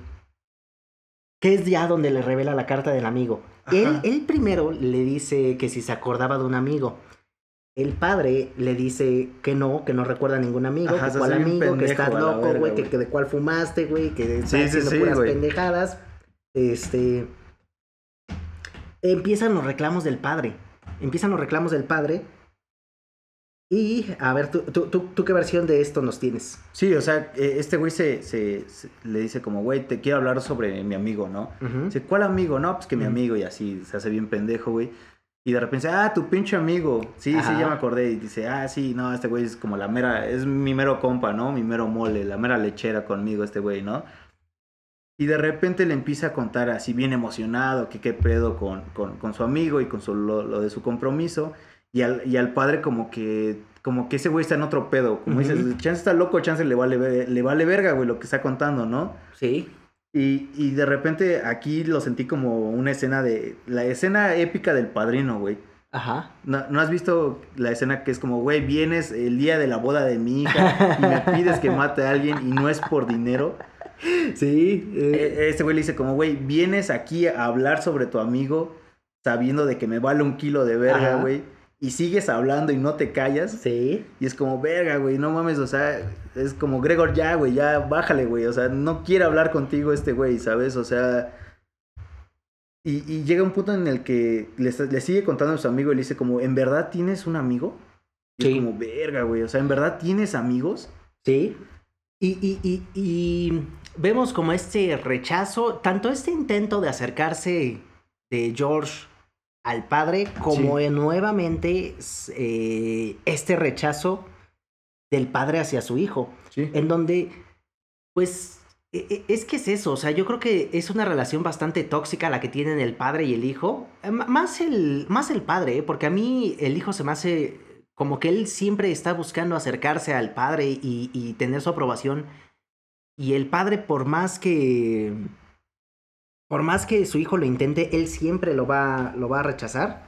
[SPEAKER 3] que es ya donde le revela la carta del amigo. Él, primero le dice que si se acordaba de un amigo. El padre le dice que no, que no recuerda a ningún amigo,
[SPEAKER 1] Ajá,
[SPEAKER 3] que cuál amigo, que estás loco, güey, que, de cuál fumaste, güey, que estás
[SPEAKER 1] Sí,
[SPEAKER 3] haciendo
[SPEAKER 1] sí,
[SPEAKER 3] puras pendejadas. Este. Empiezan los reclamos del padre. Empiezan los reclamos del padre. Y, a ver, ¿tú, tú, tú, tú qué versión de esto nos tienes?
[SPEAKER 1] Sí, o sea, eh, este güey se, se- se- le dice como, güey, te quiero hablar sobre mi amigo, ¿no?
[SPEAKER 3] Ujú.
[SPEAKER 1] Dice, ¿cuál amigo? No, pues que mi amigo y así se hace bien pendejo, güey. Y de repente, ah, tu pinche amigo. Sí,
[SPEAKER 3] Ajá.
[SPEAKER 1] sí, ya me acordé. Y dice, ah, sí, no, este güey es como la mera, es mi mero compa, ¿no? Mi mero mole, la mera lechera conmigo, este güey, ¿no? Y de repente le empieza a contar así bien emocionado que qué pedo con, con, con su amigo y con su, lo, lo de su compromiso. Y al, y al padre como que, como que ese güey está en otro pedo. Como
[SPEAKER 3] Ujú.
[SPEAKER 1] dices, chance está loco, chance le vale, le vale verga, güey, lo que está contando, ¿no?
[SPEAKER 3] Sí.
[SPEAKER 1] Y, y de repente aquí lo sentí como una escena de. La escena épica del padrino, güey.
[SPEAKER 3] Ajá.
[SPEAKER 1] ¿No, no has visto la escena que es como, güey, vienes el día de la boda de mi hija y me <laughs> pides que mate a alguien y no es por dinero?
[SPEAKER 3] Sí. eh,
[SPEAKER 1] E- Este güey le dice como, güey, vienes aquí a hablar sobre tu amigo sabiendo de que me vale un kilo de verga,
[SPEAKER 3] Ajá.
[SPEAKER 1] güey. Y sigues hablando y no te callas.
[SPEAKER 3] sí.
[SPEAKER 1] Y es como, verga, güey, no mames, o sea, es como, Gregor, ya, güey, ya, bájale, güey, o sea, no quiere hablar contigo este güey, ¿sabes? O sea... Y, y llega un punto en el que le, sigue contando a su amigo y le dice como, ¿en verdad tienes un amigo? Y
[SPEAKER 3] Sí.
[SPEAKER 1] es como, verga, güey, o sea, ¿en verdad tienes amigos?
[SPEAKER 3] Sí. Y, y, y, y vemos como este rechazo, tanto este intento de acercarse de George al padre como nuevamente eh, este rechazo del padre hacia su hijo. En donde, pues, e, e, es que es eso, o sea, yo creo que es una relación bastante tóxica la que tienen el padre y el hijo. Eh, más el, más el padre, ¿eh? porque a mí el hijo se me hace como que él siempre está buscando acercarse al padre y, y tener su aprobación. Y el padre, por más que por más que su hijo lo intente, él siempre lo va, lo va a rechazar.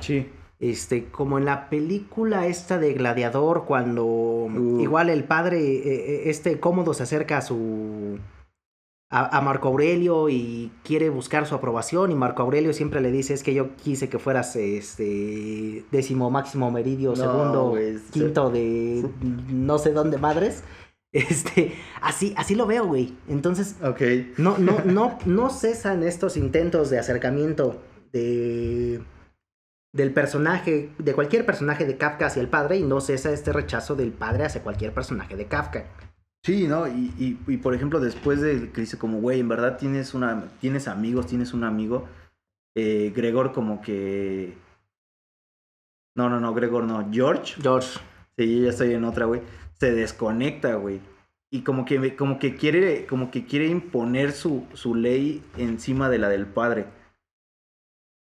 [SPEAKER 1] Sí.
[SPEAKER 3] Este, como en la película esta de Gladiador, cuando igual el padre, eh, eh, este cómodo se acerca a su. A, Marco Aurelio y quiere buscar su aprobación y Marco Aurelio siempre le dice es que yo quise que fueras este décimo máximo meridio segundo quinto de no sé dónde madres <laughs> este, así, así lo veo, güey. Entonces, no, no, <laughs> no, no cesan estos intentos de acercamiento de del personaje, de cualquier personaje de Kafka hacia el padre, y no cesa este rechazo del padre hacia cualquier personaje de Kafka.
[SPEAKER 1] Sí, ¿no? Y, y, por ejemplo, después de que dice como, güey, en verdad tienes una, tienes amigos, tienes un amigo, eh, Gregor como que... No, no, no, Gregor no, George.
[SPEAKER 3] George.
[SPEAKER 1] Sí, yo ya estoy en otra, güey se desconecta, güey. Y como que, como que quiere, como que quiere imponer su, su ley encima de la del padre.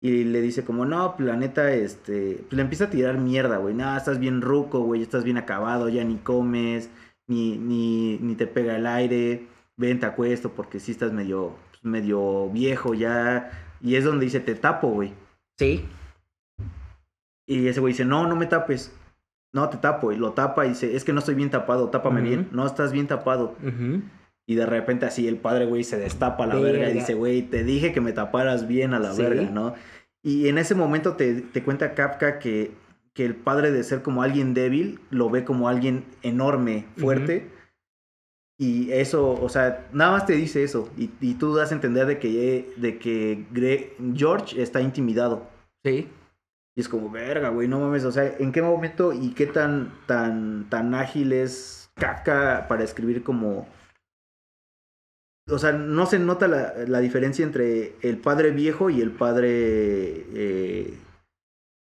[SPEAKER 1] Y le dice como, no, planeta, este, pues le empieza a tirar mierda, güey. No, estás bien ruco, güey, estás bien acabado, ya ni comes, ni, ni, ni te pega el aire, ven, te acuesto porque sí estás medio, pues, medio viejo ya. Y es donde dice, te tapo, güey.
[SPEAKER 3] Sí.
[SPEAKER 1] Y ese güey dice, no, no me tapes no, te tapo, y lo tapa y dice, es que no estoy bien tapado, tápame bien, no estás bien tapado. Y de repente así el padre, güey, se destapa la verga, y dice, güey, te dije que me taparas bien a la verga, ¿no? Y en ese momento te, te cuenta Kafka que, que, el padre de ser como alguien débil, lo ve como alguien enorme, fuerte. Y eso, o sea, nada más te dice eso. Y, y tú das a entender de que, de que George está intimidado.
[SPEAKER 3] Sí.
[SPEAKER 1] Y es como, verga, güey, no mames. O sea, ¿en qué momento y qué tan, tan, tan ágil es caca para escribir como. O sea, no se nota la, la diferencia entre el padre viejo y el padre. Eh,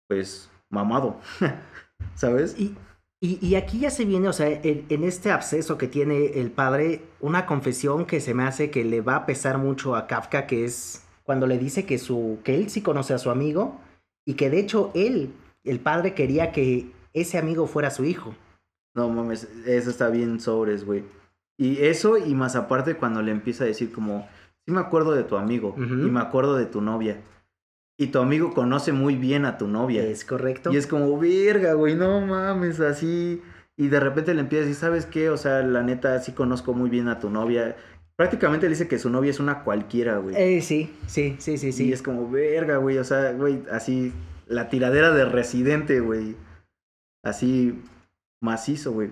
[SPEAKER 1] pues, mamado. <laughs> ¿Sabes?
[SPEAKER 3] Y, y, aquí ya se viene, o sea, en, en, este absceso que tiene el padre, una confesión que se me hace que le va a pesar mucho a Kafka, que es cuando le dice que, su, que él sí conoce a su amigo y que de hecho él, el padre, quería que ese amigo fuera su hijo.
[SPEAKER 1] No mames, eso está bien sobres, güey. Y eso, y más aparte cuando le empieza a decir como, sí me acuerdo de tu amigo, y me acuerdo de tu novia. Y tu amigo conoce muy bien a tu novia.
[SPEAKER 3] Es correcto.
[SPEAKER 1] Y es como, verga, güey, no mames, así. Y de repente le empieza a decir, ¿sabes qué? O sea, la neta, sí conozco muy bien a tu novia. Prácticamente le dice que su novia es una cualquiera, güey.
[SPEAKER 3] Eh, sí, sí, sí, sí, sí.
[SPEAKER 1] Y es como, verga, güey. O sea, güey, así, la tiradera de residente, güey. Así, macizo, güey.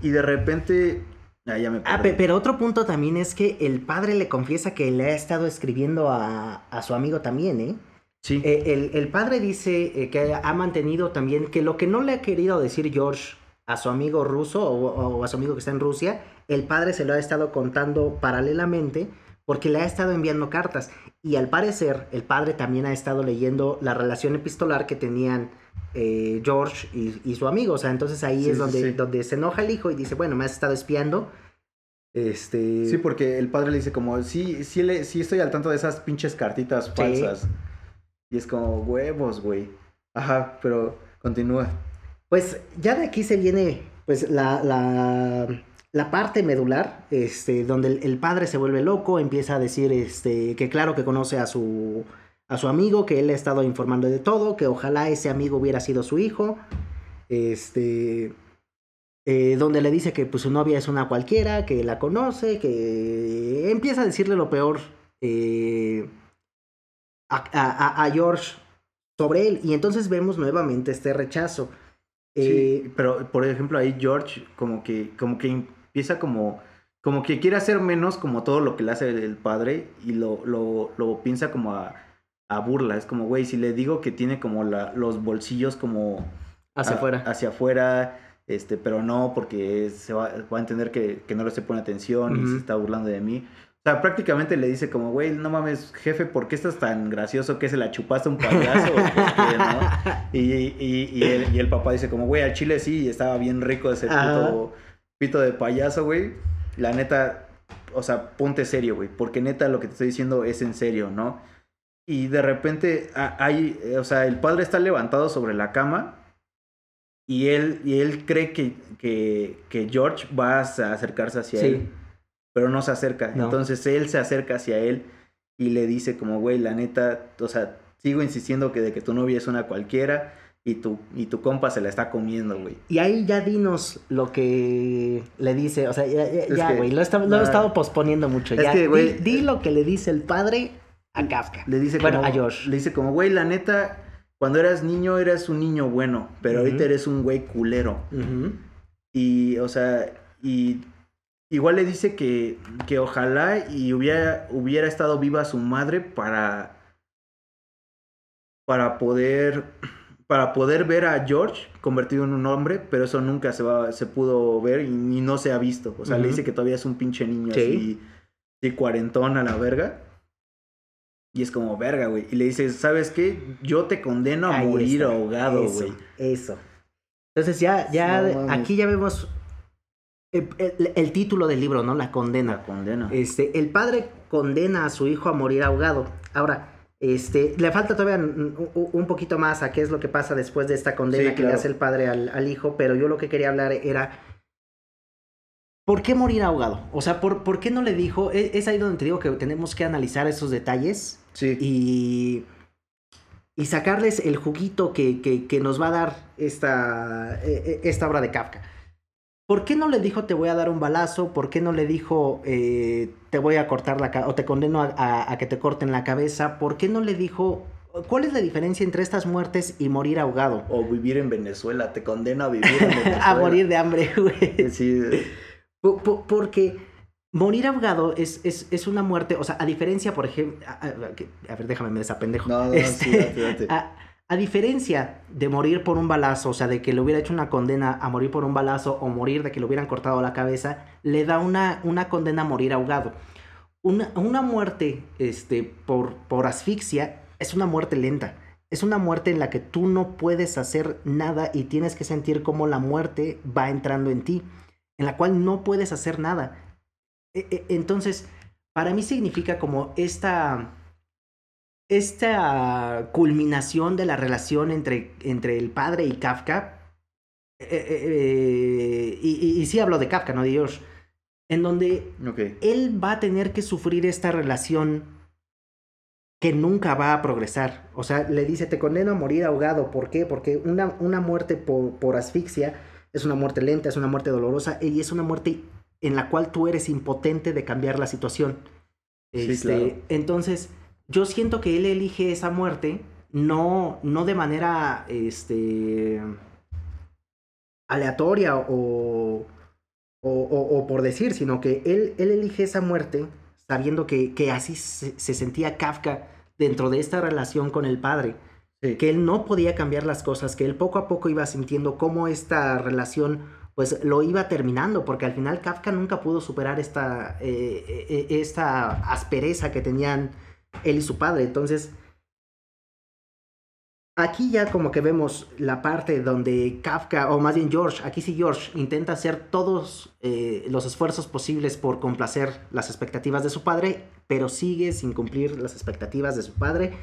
[SPEAKER 1] Y de repente. Ah, ya me
[SPEAKER 3] ah, pero otro punto también es que el padre le confiesa que le ha estado escribiendo a, a su amigo también, ¿eh?
[SPEAKER 1] Sí.
[SPEAKER 3] Eh, el, el, padre dice eh, que ha mantenido también que lo que no le ha querido decir George a su amigo ruso o, a su amigo que está en Rusia, el padre se lo ha estado contando paralelamente porque le ha estado enviando cartas. Y al parecer, el padre también ha estado leyendo la relación epistolar que tenían eh, George y, su amigo. O sea, entonces ahí es donde, donde se enoja el hijo y dice, bueno, me has estado espiando. Este...
[SPEAKER 1] Sí, porque el padre le dice como, sí, sí, le, sí estoy al tanto de esas pinches cartitas falsas. Y es como, huevos, güey. Ajá, pero continúa.
[SPEAKER 3] Pues ya de aquí se viene pues la, la, parte medular, este, donde el, padre se vuelve loco, empieza a decir este, que claro que conoce a su, a su amigo, que él ha estado informando de todo, que ojalá ese amigo hubiera sido su hijo, este, eh, donde le dice que pues, su novia es una cualquiera, que la conoce, que empieza a decirle lo peor eh, a, a George sobre él, y entonces vemos nuevamente este rechazo.
[SPEAKER 1] Sí, eh, pero por ejemplo ahí George como que, como que empieza como, como que quiere hacer menos como todo lo que le hace el padre y lo, lo, lo piensa como a, a burla. Es como, güey, si le digo que tiene como la, los bolsillos como...
[SPEAKER 3] Hacia afuera.
[SPEAKER 1] Hacia afuera, este, pero no, porque se va, va a entender que, que, no le se pone atención y se está burlando de mí. O sea, prácticamente le dice como, güey, no mames, jefe, ¿por qué estás tan gracioso que se la chupaste a un payaso? <laughs> Y, y, y, el, y el papá dice como, güey, al chile sí, estaba bien rico ese puto pito de payaso, güey. La neta, o sea, ponte serio, güey, porque neta lo que te estoy diciendo es en serio, ¿no? Y de repente hay, o sea, el padre está levantado sobre la cama y él, y él cree que, que, que George va a acercarse hacia
[SPEAKER 3] Sí.
[SPEAKER 1] él, pero no se acerca.
[SPEAKER 3] No.
[SPEAKER 1] Entonces él se acerca hacia él y le dice como, güey, la neta, o sea, sigo insistiendo que de que tu novia es una cualquiera y tu, y tu compa se la está comiendo, güey.
[SPEAKER 3] Y ahí ya dinos lo que le dice, o sea, ya, güey, lo, he estado- lo he estado posponiendo mucho.
[SPEAKER 1] Es
[SPEAKER 3] ya,
[SPEAKER 1] que,
[SPEAKER 3] di-
[SPEAKER 1] güey,
[SPEAKER 3] di, lo que le dice el padre a Kafka.
[SPEAKER 1] Le dice
[SPEAKER 3] bueno,
[SPEAKER 1] como,
[SPEAKER 3] a Josh.
[SPEAKER 1] Le dice como, güey, la neta, cuando eras niño eras un niño bueno, pero
[SPEAKER 3] Ujú.
[SPEAKER 1] ahorita eres un güey culero. Y, o sea, y igual le dice que, que ojalá y hubiera, hubiera estado viva su madre para, para poder, para poder ver a George convertido en un hombre, pero eso nunca se, va, se pudo ver y, no se ha visto. O sea, le dice que todavía es un pinche niño
[SPEAKER 3] Sí.
[SPEAKER 1] así, así cuarentón a la verga. Y es como, verga, güey. Y le dice, ¿sabes qué? Yo te condeno a
[SPEAKER 3] Ahí
[SPEAKER 1] morir
[SPEAKER 3] está.
[SPEAKER 1] ahogado,
[SPEAKER 3] Eso,
[SPEAKER 1] güey.
[SPEAKER 3] Eso. Entonces ya, ya
[SPEAKER 1] No
[SPEAKER 3] aquí ya vemos el, el- el título del libro, ¿no? La condena.
[SPEAKER 1] La condena.
[SPEAKER 3] Este, el padre condena a su hijo a morir ahogado. Ahora, este, le falta todavía un, poquito más a qué es lo que pasa después de esta condena
[SPEAKER 1] Sí,
[SPEAKER 3] que le hace el padre al, al hijo, pero yo lo que quería hablar era, ¿por qué morir ahogado? O sea, ¿por, por qué no le dijo? Es, es ahí donde te digo que tenemos que analizar esos detalles
[SPEAKER 1] sí.
[SPEAKER 3] y, y sacarles el juguito que, que- que nos va a dar esta, eh, eh, esta obra de Kafka. ¿Por qué no le dijo te voy a dar un balazo? ¿Por qué no le dijo eh, te voy a cortar la cabeza o te condeno a, a- a que te corten la cabeza? ¿Por qué no le dijo cuál es la diferencia entre estas muertes y morir ahogado?
[SPEAKER 1] O vivir en Venezuela, te condena a vivir en <laughs> Venezuela.
[SPEAKER 3] a morir de hambre, güey.
[SPEAKER 1] Sí,
[SPEAKER 3] Po- po- Porque morir ahogado es, es, es una muerte, o sea, a diferencia, por ejemplo, a, ver, déjame me desapendejo.
[SPEAKER 1] no, no,
[SPEAKER 3] Este,
[SPEAKER 1] sí, date, date.
[SPEAKER 3] A, diferencia de morir por un balazo, o sea, de que le hubiera hecho una condena a morir por un balazo o morir de que le hubieran cortado la cabeza, le da una, una condena a morir ahogado. Una, una muerte este, por, por asfixia es una muerte lenta. Es una muerte en la que tú no puedes hacer nada y tienes que sentir cómo la muerte va entrando en ti, en la cual no puedes hacer nada. E- e- Entonces, para mí significa como esta, esta culminación de la relación entre, entre el padre y Kafka. eh, eh, eh, y, y- y sí hablo de Kafka, no de George. En donde él va a tener que sufrir esta relación que nunca va a progresar. O sea, le dice, te condeno a morir ahogado. ¿Por qué? Porque una, una muerte por, por asfixia es una muerte lenta, es una muerte dolorosa y es una muerte en la cual tú eres impotente de cambiar la situación.
[SPEAKER 1] Sí,
[SPEAKER 3] Este,
[SPEAKER 1] claro.
[SPEAKER 3] Entonces, yo siento que él elige esa muerte no, no de manera este, aleatoria o, o, o- o por decir, sino que él, él elige esa muerte sabiendo que, que así se, se sentía Kafka dentro de esta relación con el padre,
[SPEAKER 1] Sí.
[SPEAKER 3] que él no podía cambiar las cosas, que él poco a poco iba sintiendo cómo esta relación pues lo iba terminando, porque al final Kafka nunca pudo superar esta, eh, eh, esta aspereza que tenían él y su padre. Entonces, aquí ya como que vemos la parte donde Kafka, o más bien George, aquí sí George, intenta hacer todos eh, los esfuerzos posibles por complacer las expectativas de su padre, pero sigue sin cumplir las expectativas de su padre.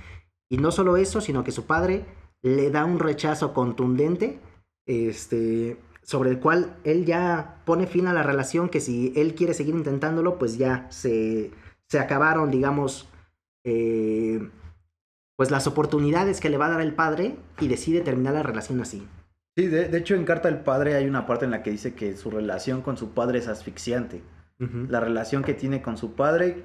[SPEAKER 3] Y no solo eso, sino que su padre le da un rechazo contundente, este, sobre el cual él ya pone fin a la relación, que si él quiere seguir intentándolo, pues ya se, se acabaron, digamos, eh, pues las oportunidades que le va a dar el padre y decide terminar la relación así.
[SPEAKER 1] Sí, de, de hecho en Carta del Padre hay una parte en la que dice que su relación con su padre es asfixiante. La relación que tiene con su padre,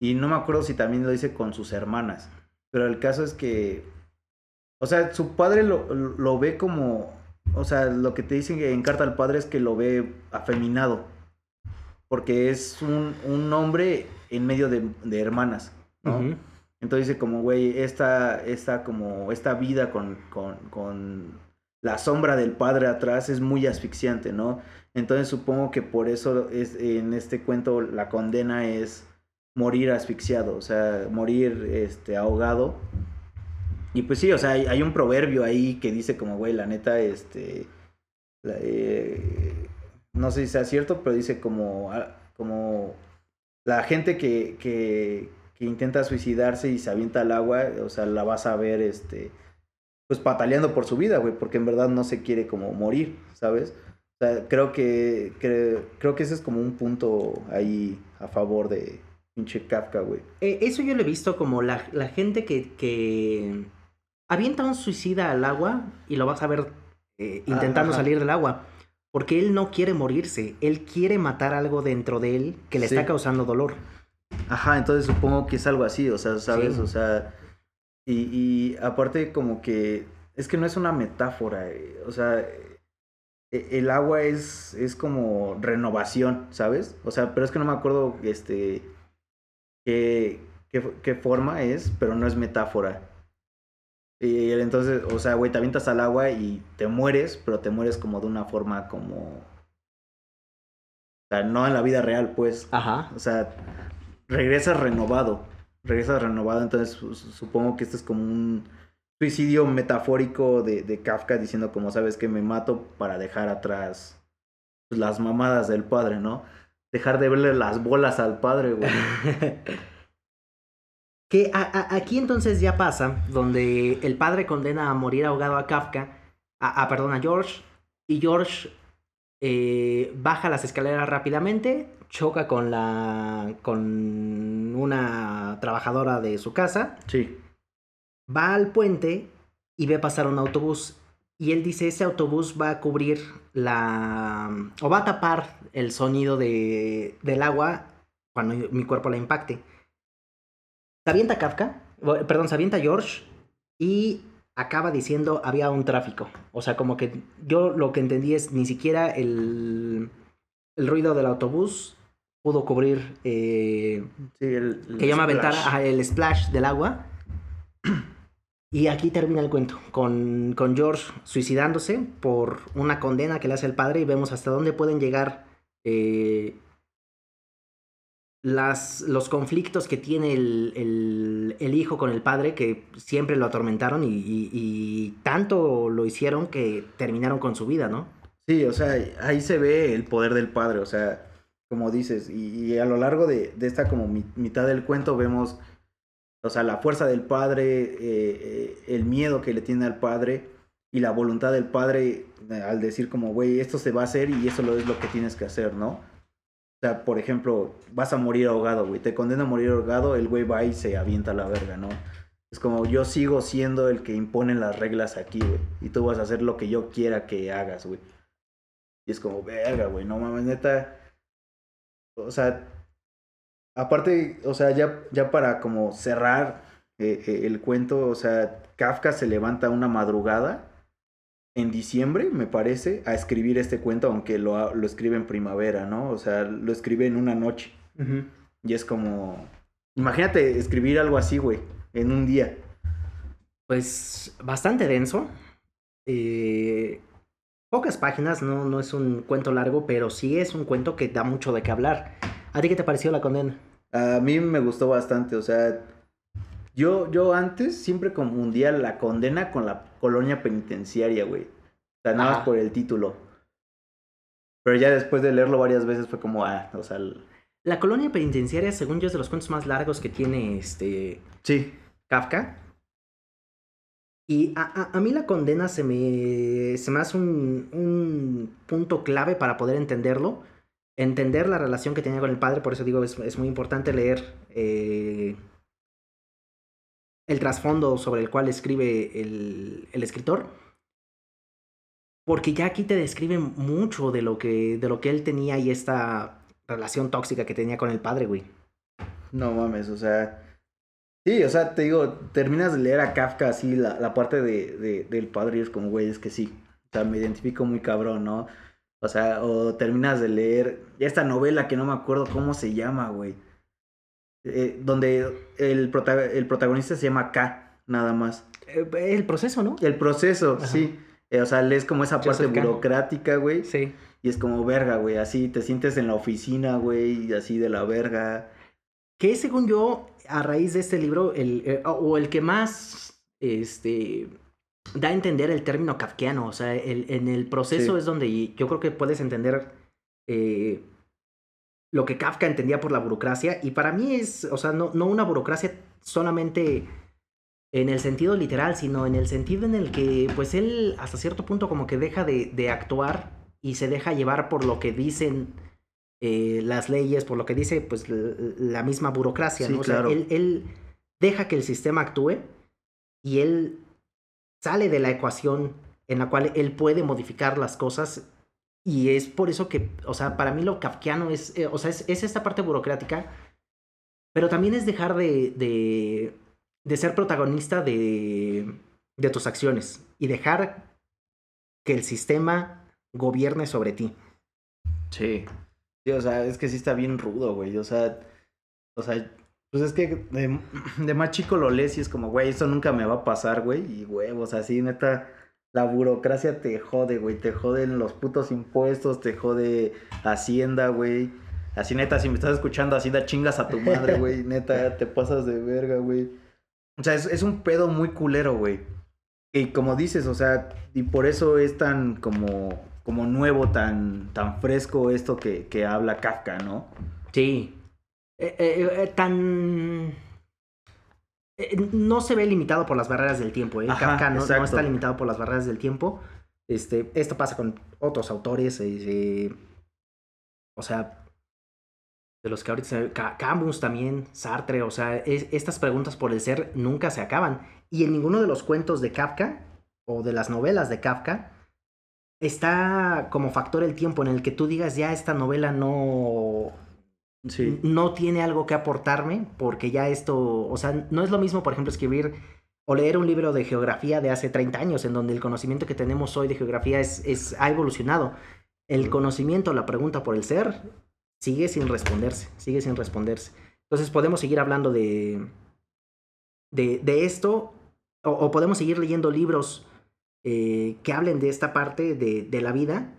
[SPEAKER 1] y no me acuerdo si también lo dice con sus hermanas, pero el caso es que, o sea, su padre lo, lo ve como, o sea, lo que te dicen en Carta al Padre es que lo ve afeminado, porque es un, un hombre en medio de, de hermanas, Entonces dice como, güey, esta, esta, como, esta vida con, con, con la sombra del padre atrás es muy asfixiante, ¿no? Entonces supongo que por eso es, en este cuento la condena es morir asfixiado, o sea, morir este, ahogado. Y pues sí, o sea, hay, hay un proverbio ahí que dice como, güey, la neta, este, la- eh, no sé si sea cierto, pero dice como, ah, como la gente que, que, que intenta suicidarse y se avienta al agua, o sea, la vas a ver, este, pues pataleando por su vida, güey, porque en verdad no se quiere como morir, ¿sabes? O sea, creo que, que- creo que ese es como un punto ahí a favor de pinche Kafka, güey.
[SPEAKER 3] Eh, eso yo lo he visto como la, la gente que, que avienta un suicida al agua y lo vas a ver eh, intentando
[SPEAKER 1] ajá.
[SPEAKER 3] salir del agua. Porque él no quiere morirse, él quiere matar algo dentro de él que le
[SPEAKER 1] Sí.
[SPEAKER 3] está causando dolor.
[SPEAKER 1] Ajá, entonces supongo que es algo así, o sea, ¿sabes?
[SPEAKER 3] Sí.
[SPEAKER 1] O sea, y, y aparte como que es que no es una metáfora, eh, o sea, e- el agua es, es como renovación, ¿sabes? O sea, pero es que no me acuerdo este qué, qué, qué forma es, pero no es metáfora. Y entonces, o sea, güey, te avientas al agua y te mueres, pero te mueres como de una forma como... O sea, no en la vida real, pues.
[SPEAKER 3] Ajá.
[SPEAKER 1] O sea, regresas renovado. Regresas renovado, entonces su- su- supongo que este es como un suicidio metafórico de, Kafka diciendo como sabes que me mato para dejar atrás las mamadas del padre, ¿no? Dejar de verle las bolas al padre, güey. <laughs>
[SPEAKER 3] que aquí entonces ya pasa, donde el padre condena a morir ahogado a Kafka, a, perdón, George, y George eh, baja las escaleras rápidamente, choca con la con una trabajadora de su casa,
[SPEAKER 1] Sí.
[SPEAKER 3] va al puente y ve pasar un autobús. Y él dice, ese autobús va a cubrir la... o va a tapar el sonido de, del agua cuando mi cuerpo la impacte. Se avienta Kafka, perdón, se avienta George y acaba diciendo había un tráfico. O sea, como que yo lo que entendí es ni siquiera el, el ruido del autobús pudo cubrir eh,
[SPEAKER 1] Sí, el, el
[SPEAKER 3] que
[SPEAKER 1] splash.
[SPEAKER 3] ajá, el splash del agua. <clears throat> Y aquí termina el cuento, con, con George suicidándose por una condena que le hace el padre y vemos hasta dónde pueden llegar eh, las, los conflictos que tiene el, el- el hijo con el padre, que siempre lo atormentaron y, y- y tanto lo hicieron que terminaron con su vida, ¿no?
[SPEAKER 1] Sí, o sea, ahí se ve el poder del padre, o sea, como dices, y, a lo largo de, de esta como mi- mitad del cuento vemos, o sea, la fuerza del padre, eh, eh, el miedo que le tiene al padre y la voluntad del padre eh, al decir como, güey, esto se va a hacer y eso es lo que tienes que hacer, ¿no? O sea, por ejemplo, vas a morir ahogado, güey, te condena a morir ahogado, el güey va y se avienta a la verga, ¿no? Es como yo sigo siendo el que impone las reglas aquí, güey, y tú vas a hacer lo que yo quiera que hagas, güey. Y es como, verga, güey, no mames, neta. O sea, aparte, o sea, ya, ya para como cerrar eh, eh, el cuento, o sea, Kafka se levanta una madrugada en diciembre, me parece, a escribir este cuento, aunque lo, lo escribe en primavera, ¿no? O sea, lo escribe en una noche. Y es como, imagínate escribir algo así, güey, en un día.
[SPEAKER 3] Pues bastante denso. Eh, pocas páginas, no, no es un cuento largo, pero sí es un cuento que da mucho de qué hablar. ¿A ti qué te pareció la condena?
[SPEAKER 1] A mí me gustó bastante, o sea, yo, yo antes siempre confundía la condena con la colonia penitenciaria, güey. O sea, nada más por el título. Pero ya después de leerlo varias veces fue como, ah, o sea, el-
[SPEAKER 3] La colonia penitenciaria, según yo, es de los cuentos más largos que tiene este
[SPEAKER 1] sí,
[SPEAKER 3] Kafka. Y a, a- a mí la condena se me, se me hace un, un punto clave para poder entenderlo. Entender la relación que tenía con el padre, por eso digo, es, es muy importante leer eh, el trasfondo sobre el cual escribe el, el escritor. Porque ya aquí te describe mucho de lo, que, de lo que él tenía y esta relación tóxica que tenía con el padre, güey.
[SPEAKER 1] no mames, o sea, sí, o sea, te digo, terminas de leer a Kafka así, la, la parte de, de- del padre y es como, güey, es que sí, o sea, me identifico muy cabrón, ¿no? O sea, o terminas de leer esta novela que no me acuerdo cómo se llama, güey. Eh, donde el, prota- el protagonista se llama K, nada más.
[SPEAKER 3] Eh, El proceso, ¿no?
[SPEAKER 1] El proceso,
[SPEAKER 3] Ajá.
[SPEAKER 1] sí. Eh, o sea, lees como esa parte burocrática, güey.
[SPEAKER 3] Sí.
[SPEAKER 1] Y es como verga, güey. Así te sientes en la oficina, güey. Y así de la verga.
[SPEAKER 3] que según yo, a raíz de este libro, el, eh, o el que más este, da a entender el término kafkiano. O sea, el, en el proceso
[SPEAKER 1] Sí.
[SPEAKER 3] es donde yo creo que puedes entender eh, lo que Kafka entendía por la burocracia. Y para mí es, o sea, no, no una burocracia solamente en el sentido literal, sino en el sentido en el que, pues él hasta cierto punto como que deja de, de actuar y se deja llevar por lo que dicen eh, las leyes, por lo que dice pues la misma burocracia,
[SPEAKER 1] Sí,
[SPEAKER 3] ¿no? O sea,
[SPEAKER 1] claro.
[SPEAKER 3] él, él deja que el sistema actúe y él sale de la ecuación en la cual él puede modificar las cosas y es por eso que, o sea, para mí lo kafkiano es, eh, o sea, es, es esta parte burocrática, pero también es dejar de, de, de ser protagonista de, de tus acciones y dejar que el sistema gobierne sobre ti.
[SPEAKER 1] Sí. Sí, o sea, es que sí está bien rudo, güey. O sea, o sea, pues es que de, de más chico lo lees y es como, güey, eso nunca me va a pasar, güey. Y huevos, así, neta, la burocracia te jode, güey. Te joden los putos impuestos, te jode Hacienda, güey. Así, neta, si me estás escuchando, así da chingas a tu madre, <laughs> güey. Neta, te pasas de verga, güey. O sea, es, es un pedo muy culero, güey. Y como dices, o sea, y por eso es tan como, como nuevo, tan, tan fresco esto que, que habla Kafka, ¿no?
[SPEAKER 3] Sí. Eh, eh, eh, tan... eh, no se ve limitado por las barreras del tiempo, ¿eh?
[SPEAKER 1] Ajá,
[SPEAKER 3] Kafka no, no está limitado por las barreras del tiempo. Este, esto pasa con otros autores. eh, eh, o sea, de los que ahorita Camus también, Sartre, o sea, es- estas preguntas por el ser nunca se acaban. Y en ninguno de los cuentos de Kafka o de las novelas de Kafka está como factor el tiempo en el que tú digas ya esta novela no
[SPEAKER 1] Sí.
[SPEAKER 3] no tiene algo que aportarme porque ya esto, o sea, no es lo mismo, por ejemplo, escribir o leer un libro de geografía de hace 30 años en donde el conocimiento que tenemos hoy de geografía es, es ha evolucionado. El conocimiento, la pregunta por el ser, sigue sin responderse, sigue sin responderse. Entonces podemos seguir hablando de, de, de esto o, o podemos seguir leyendo libros eh, que hablen de esta parte de, de la vida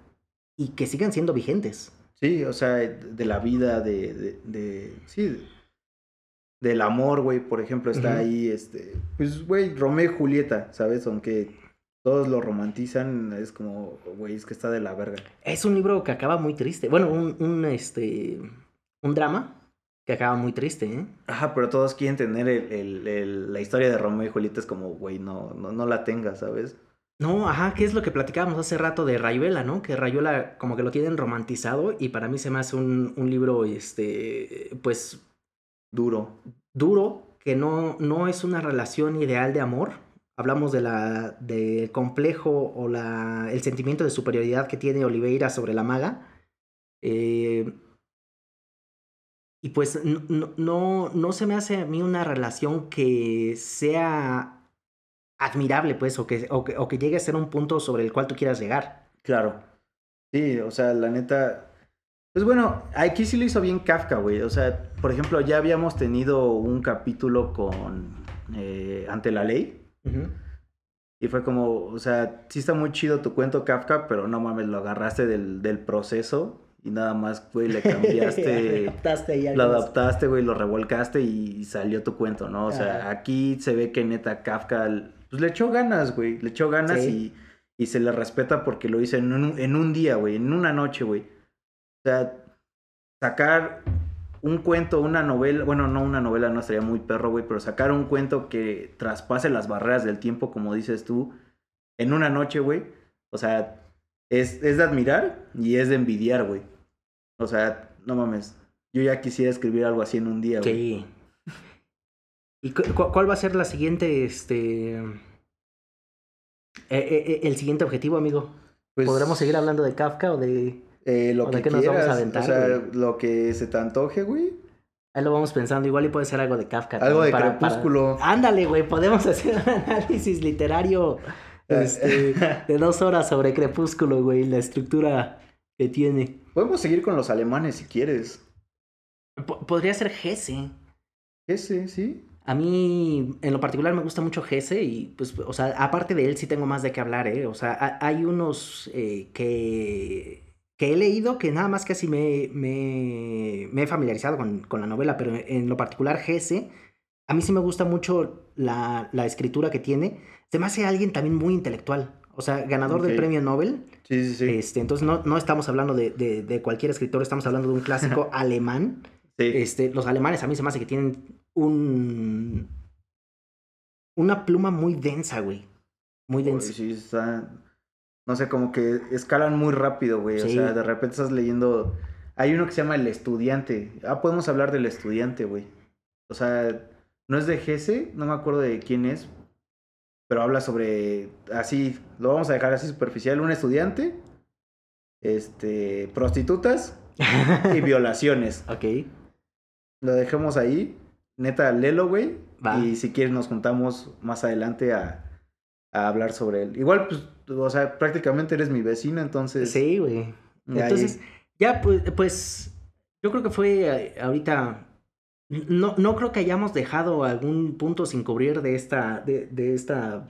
[SPEAKER 3] y que sigan siendo vigentes.
[SPEAKER 1] Sí, o sea, de la vida, de, de, de- sí, del amor, güey, por ejemplo, está ahí, este, pues, güey, Romeo y Julieta, ¿sabes? Aunque todos lo romantizan, es como, güey, es que está de la verga.
[SPEAKER 3] Es un libro que acaba muy triste. Bueno, un, un, este, un drama que acaba muy triste, ¿eh?
[SPEAKER 1] Ajá, pero todos quieren tener el, el- el- la historia de Romeo y Julieta, es como, güey, no, no, no la tengas, ¿sabes?
[SPEAKER 3] No, ajá, que es lo que platicábamos hace rato de Rayuela, ¿no? Que Rayuela como que lo tienen romantizado y para mí se me hace un, un libro, este, pues,
[SPEAKER 1] Duro.
[SPEAKER 3] duro, que no, no es una relación ideal de amor. Hablamos de la, del complejo o la, el sentimiento de superioridad que tiene Oliveira sobre la maga. Eh, y pues no, no- no, no se me hace a mí una relación que sea admirable, pues, o que, o que, o que llegue a ser un punto sobre el cual tú quieras llegar.
[SPEAKER 1] Claro. Sí, o sea, la neta. Pues bueno, aquí sí lo hizo bien Kafka, güey. O sea, por ejemplo, ya habíamos tenido un capítulo con eh, Ante la Ley. Y fue como, o sea, sí está muy chido tu cuento Kafka, pero no mames, lo agarraste del, del proceso y nada más, güey, le <laughs> cambiaste,
[SPEAKER 3] Adaptaste ahí
[SPEAKER 1] lo adaptaste, güey, lo revolcaste y salió tu cuento, ¿no? O sea, aquí se ve que neta Kafka, pues le echó ganas, güey, le echó ganas
[SPEAKER 3] Sí.
[SPEAKER 1] y, y se le respeta porque lo hizo en un, en un día, güey, en una noche, güey. O sea, sacar un cuento, una novela, bueno, no una novela, no estaría muy perro, güey, pero sacar un cuento que traspase las barreras del tiempo, como dices tú, en una noche, güey. O sea, es, es de admirar y es de envidiar, güey. O sea, no mames. Yo ya quisiera escribir algo así en un día, güey.
[SPEAKER 3] Sí. ¿Y cu- cu- cuál va a ser la siguiente, este... eh, eh, el siguiente objetivo, amigo?
[SPEAKER 1] Pues,
[SPEAKER 3] ¿Podremos seguir hablando de Kafka o de...?
[SPEAKER 1] eh, lo
[SPEAKER 3] ¿O de
[SPEAKER 1] que
[SPEAKER 3] qué nos vamos a
[SPEAKER 1] quieras,
[SPEAKER 3] aventar,
[SPEAKER 1] o sea,
[SPEAKER 3] güey?
[SPEAKER 1] lo que se te antoje, güey.
[SPEAKER 3] Ahí lo vamos pensando, igual y puede ser algo de Kafka.
[SPEAKER 1] Algo
[SPEAKER 3] también
[SPEAKER 1] de Crepúsculo.
[SPEAKER 3] Ándale, güey, podemos hacer un análisis literario <laughs> este, de dos horas sobre Crepúsculo, güey, la estructura que tiene.
[SPEAKER 1] Podemos seguir con los alemanes si quieres.
[SPEAKER 3] Po- podría ser Gese.
[SPEAKER 1] Ese, sí.
[SPEAKER 3] A mí, en lo particular, me gusta mucho Gese y, pues, o sea, aparte de él sí tengo más de qué hablar, ¿eh? O sea, ha- hay unos eh, que que he leído, que nada más casi me, me, me he familiarizado con, con, la novela, pero en lo particular Gese, a mí sí me gusta mucho la, la, escritura que tiene. Se me hace alguien también muy intelectual. O sea, ganador del premio Nobel.
[SPEAKER 1] Sí, sí, sí.
[SPEAKER 3] Este, entonces no, no estamos hablando de, de, de, cualquier escritor, estamos hablando de un clásico <laughs> alemán. Sí. Este, los alemanes a mí se me hace que tienen un... Una pluma muy densa, güey. Muy densa.
[SPEAKER 1] sí, está no sé, como que escalan muy rápido, güey. O sea, de repente estás leyendo. Hay uno que se llama El Estudiante. Ah, podemos hablar del Estudiante, güey. O sea, no es de Gese, no me acuerdo de quién es. Pero habla sobre. Así, lo vamos a dejar así superficial. Un estudiante. Este. Prostitutas. <laughs> y violaciones.
[SPEAKER 3] Ok.
[SPEAKER 1] Lo dejemos ahí. Neta, lelo, güey. Y si quieres, nos juntamos más adelante a, a hablar sobre él. Igual, pues o sea, prácticamente eres mi vecina, entonces.
[SPEAKER 3] Sí, güey. Entonces, ya, pues, pues, yo creo que fue eh, ahorita. No, no creo que hayamos dejado algún punto sin cubrir de esta, de, de esta,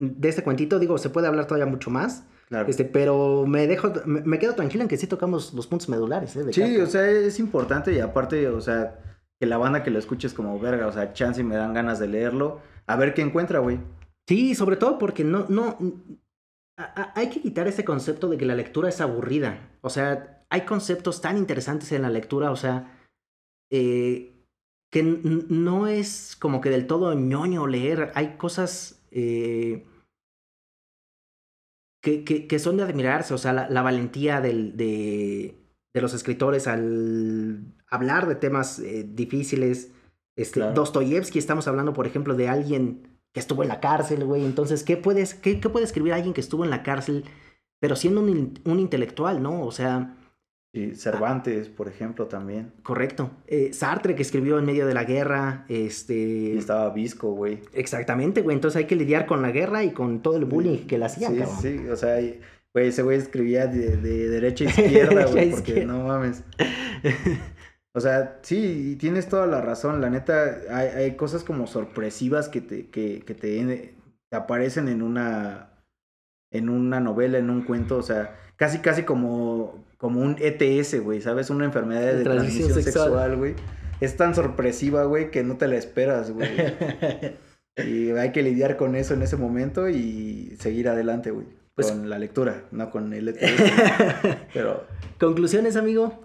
[SPEAKER 3] de este cuentito. Digo, se puede hablar todavía mucho más. Claro. Este, pero me dejo, me, quedo tranquilo en que sí tocamos los puntos medulares, ¿eh?
[SPEAKER 1] sí, o sea, es importante y aparte, o sea, que la banda que lo escuches como verga, o sea, chance y me dan ganas de leerlo. A ver qué encuentra, güey.
[SPEAKER 3] Sí, sobre todo porque no, no, hay que quitar ese concepto de que la lectura es aburrida. O sea, hay conceptos tan interesantes en la lectura, o sea, eh, que no es como que del todo ñoño leer. Hay cosas eh, que, que, son de admirarse, o sea, la, valentía del, de, de, los escritores al hablar de temas eh, difíciles. Este, Dostoyevsky, estamos hablando, por ejemplo, de alguien que estuvo en la cárcel, güey. Entonces, ¿qué, puedes, qué, qué puede escribir alguien que estuvo en la cárcel, pero siendo un, un intelectual, ¿no? O sea...
[SPEAKER 1] Sí, Cervantes, por ejemplo, también.
[SPEAKER 3] Correcto. Eh, Sartre, que escribió en medio de la guerra, este...
[SPEAKER 1] Y estaba visco, güey.
[SPEAKER 3] Exactamente, güey. Entonces hay que lidiar con la guerra y con todo el bullying que le hacían,
[SPEAKER 1] Sí, sí, o sea... Güey, ese güey escribía de, de derecha a <laughs> izquierda, güey, porque no mames. <laughs> O sea, sí, tienes toda la razón. La neta, hay, hay cosas como sorpresivas que te, que, que te, aparecen en una, en una novela, en un cuento. O sea, casi, casi como, como un ETS, güey, ¿sabes? Una enfermedad de, transmisión, sexual, güey. Es tan sorpresiva, güey, que no te la esperas, güey. <laughs> y hay que lidiar con eso en ese momento y seguir adelante, güey. Pues, con la lectura, no con el <laughs> pero...
[SPEAKER 3] ¿Conclusiones, amigo?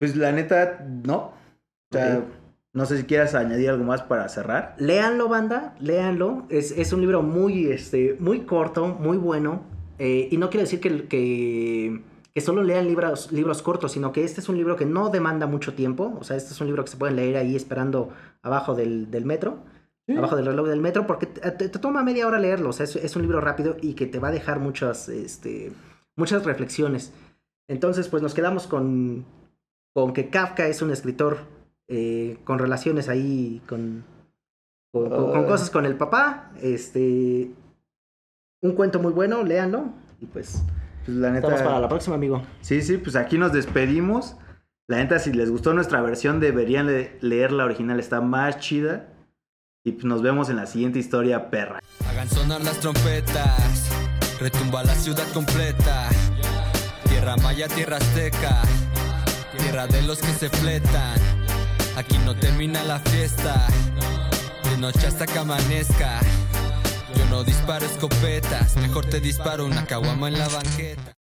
[SPEAKER 1] Pues la neta, no. O sea, no sé si quieras añadir algo más para cerrar.
[SPEAKER 3] Léanlo, banda, léanlo. Es, es un libro muy, este, muy corto, muy bueno. Eh, y no quiero decir que, que, que, solo lean libros, libros cortos, sino que este es un libro que no demanda mucho tiempo. O sea, este es un libro que se pueden leer ahí esperando abajo del, del metro. Abajo del reloj del metro, porque te, toma media hora leerlo. O sea, es, es, un libro rápido y que te va a dejar muchas, este, muchas reflexiones. Entonces, pues nos quedamos con, con que Kafka es un escritor eh, con relaciones ahí con, con, ah. cosas con el papá. Este, un cuento muy bueno, léanlo. Y pues, pues la neta, estamos para la próxima, amigo.
[SPEAKER 1] Sí, sí, pues aquí nos despedimos. La neta, si les gustó nuestra versión, deberían leer la original, está más chida. Y pues nos vemos en la siguiente historia, perra.
[SPEAKER 2] Hagan sonar las trompetas, retumba la ciudad completa. Tierra maya, tierra azteca tierra de los que se fletan. Aquí no termina la fiesta, de noche hasta que amanezca. Yo no disparo escopetas, mejor te disparo una caguama en la banqueta.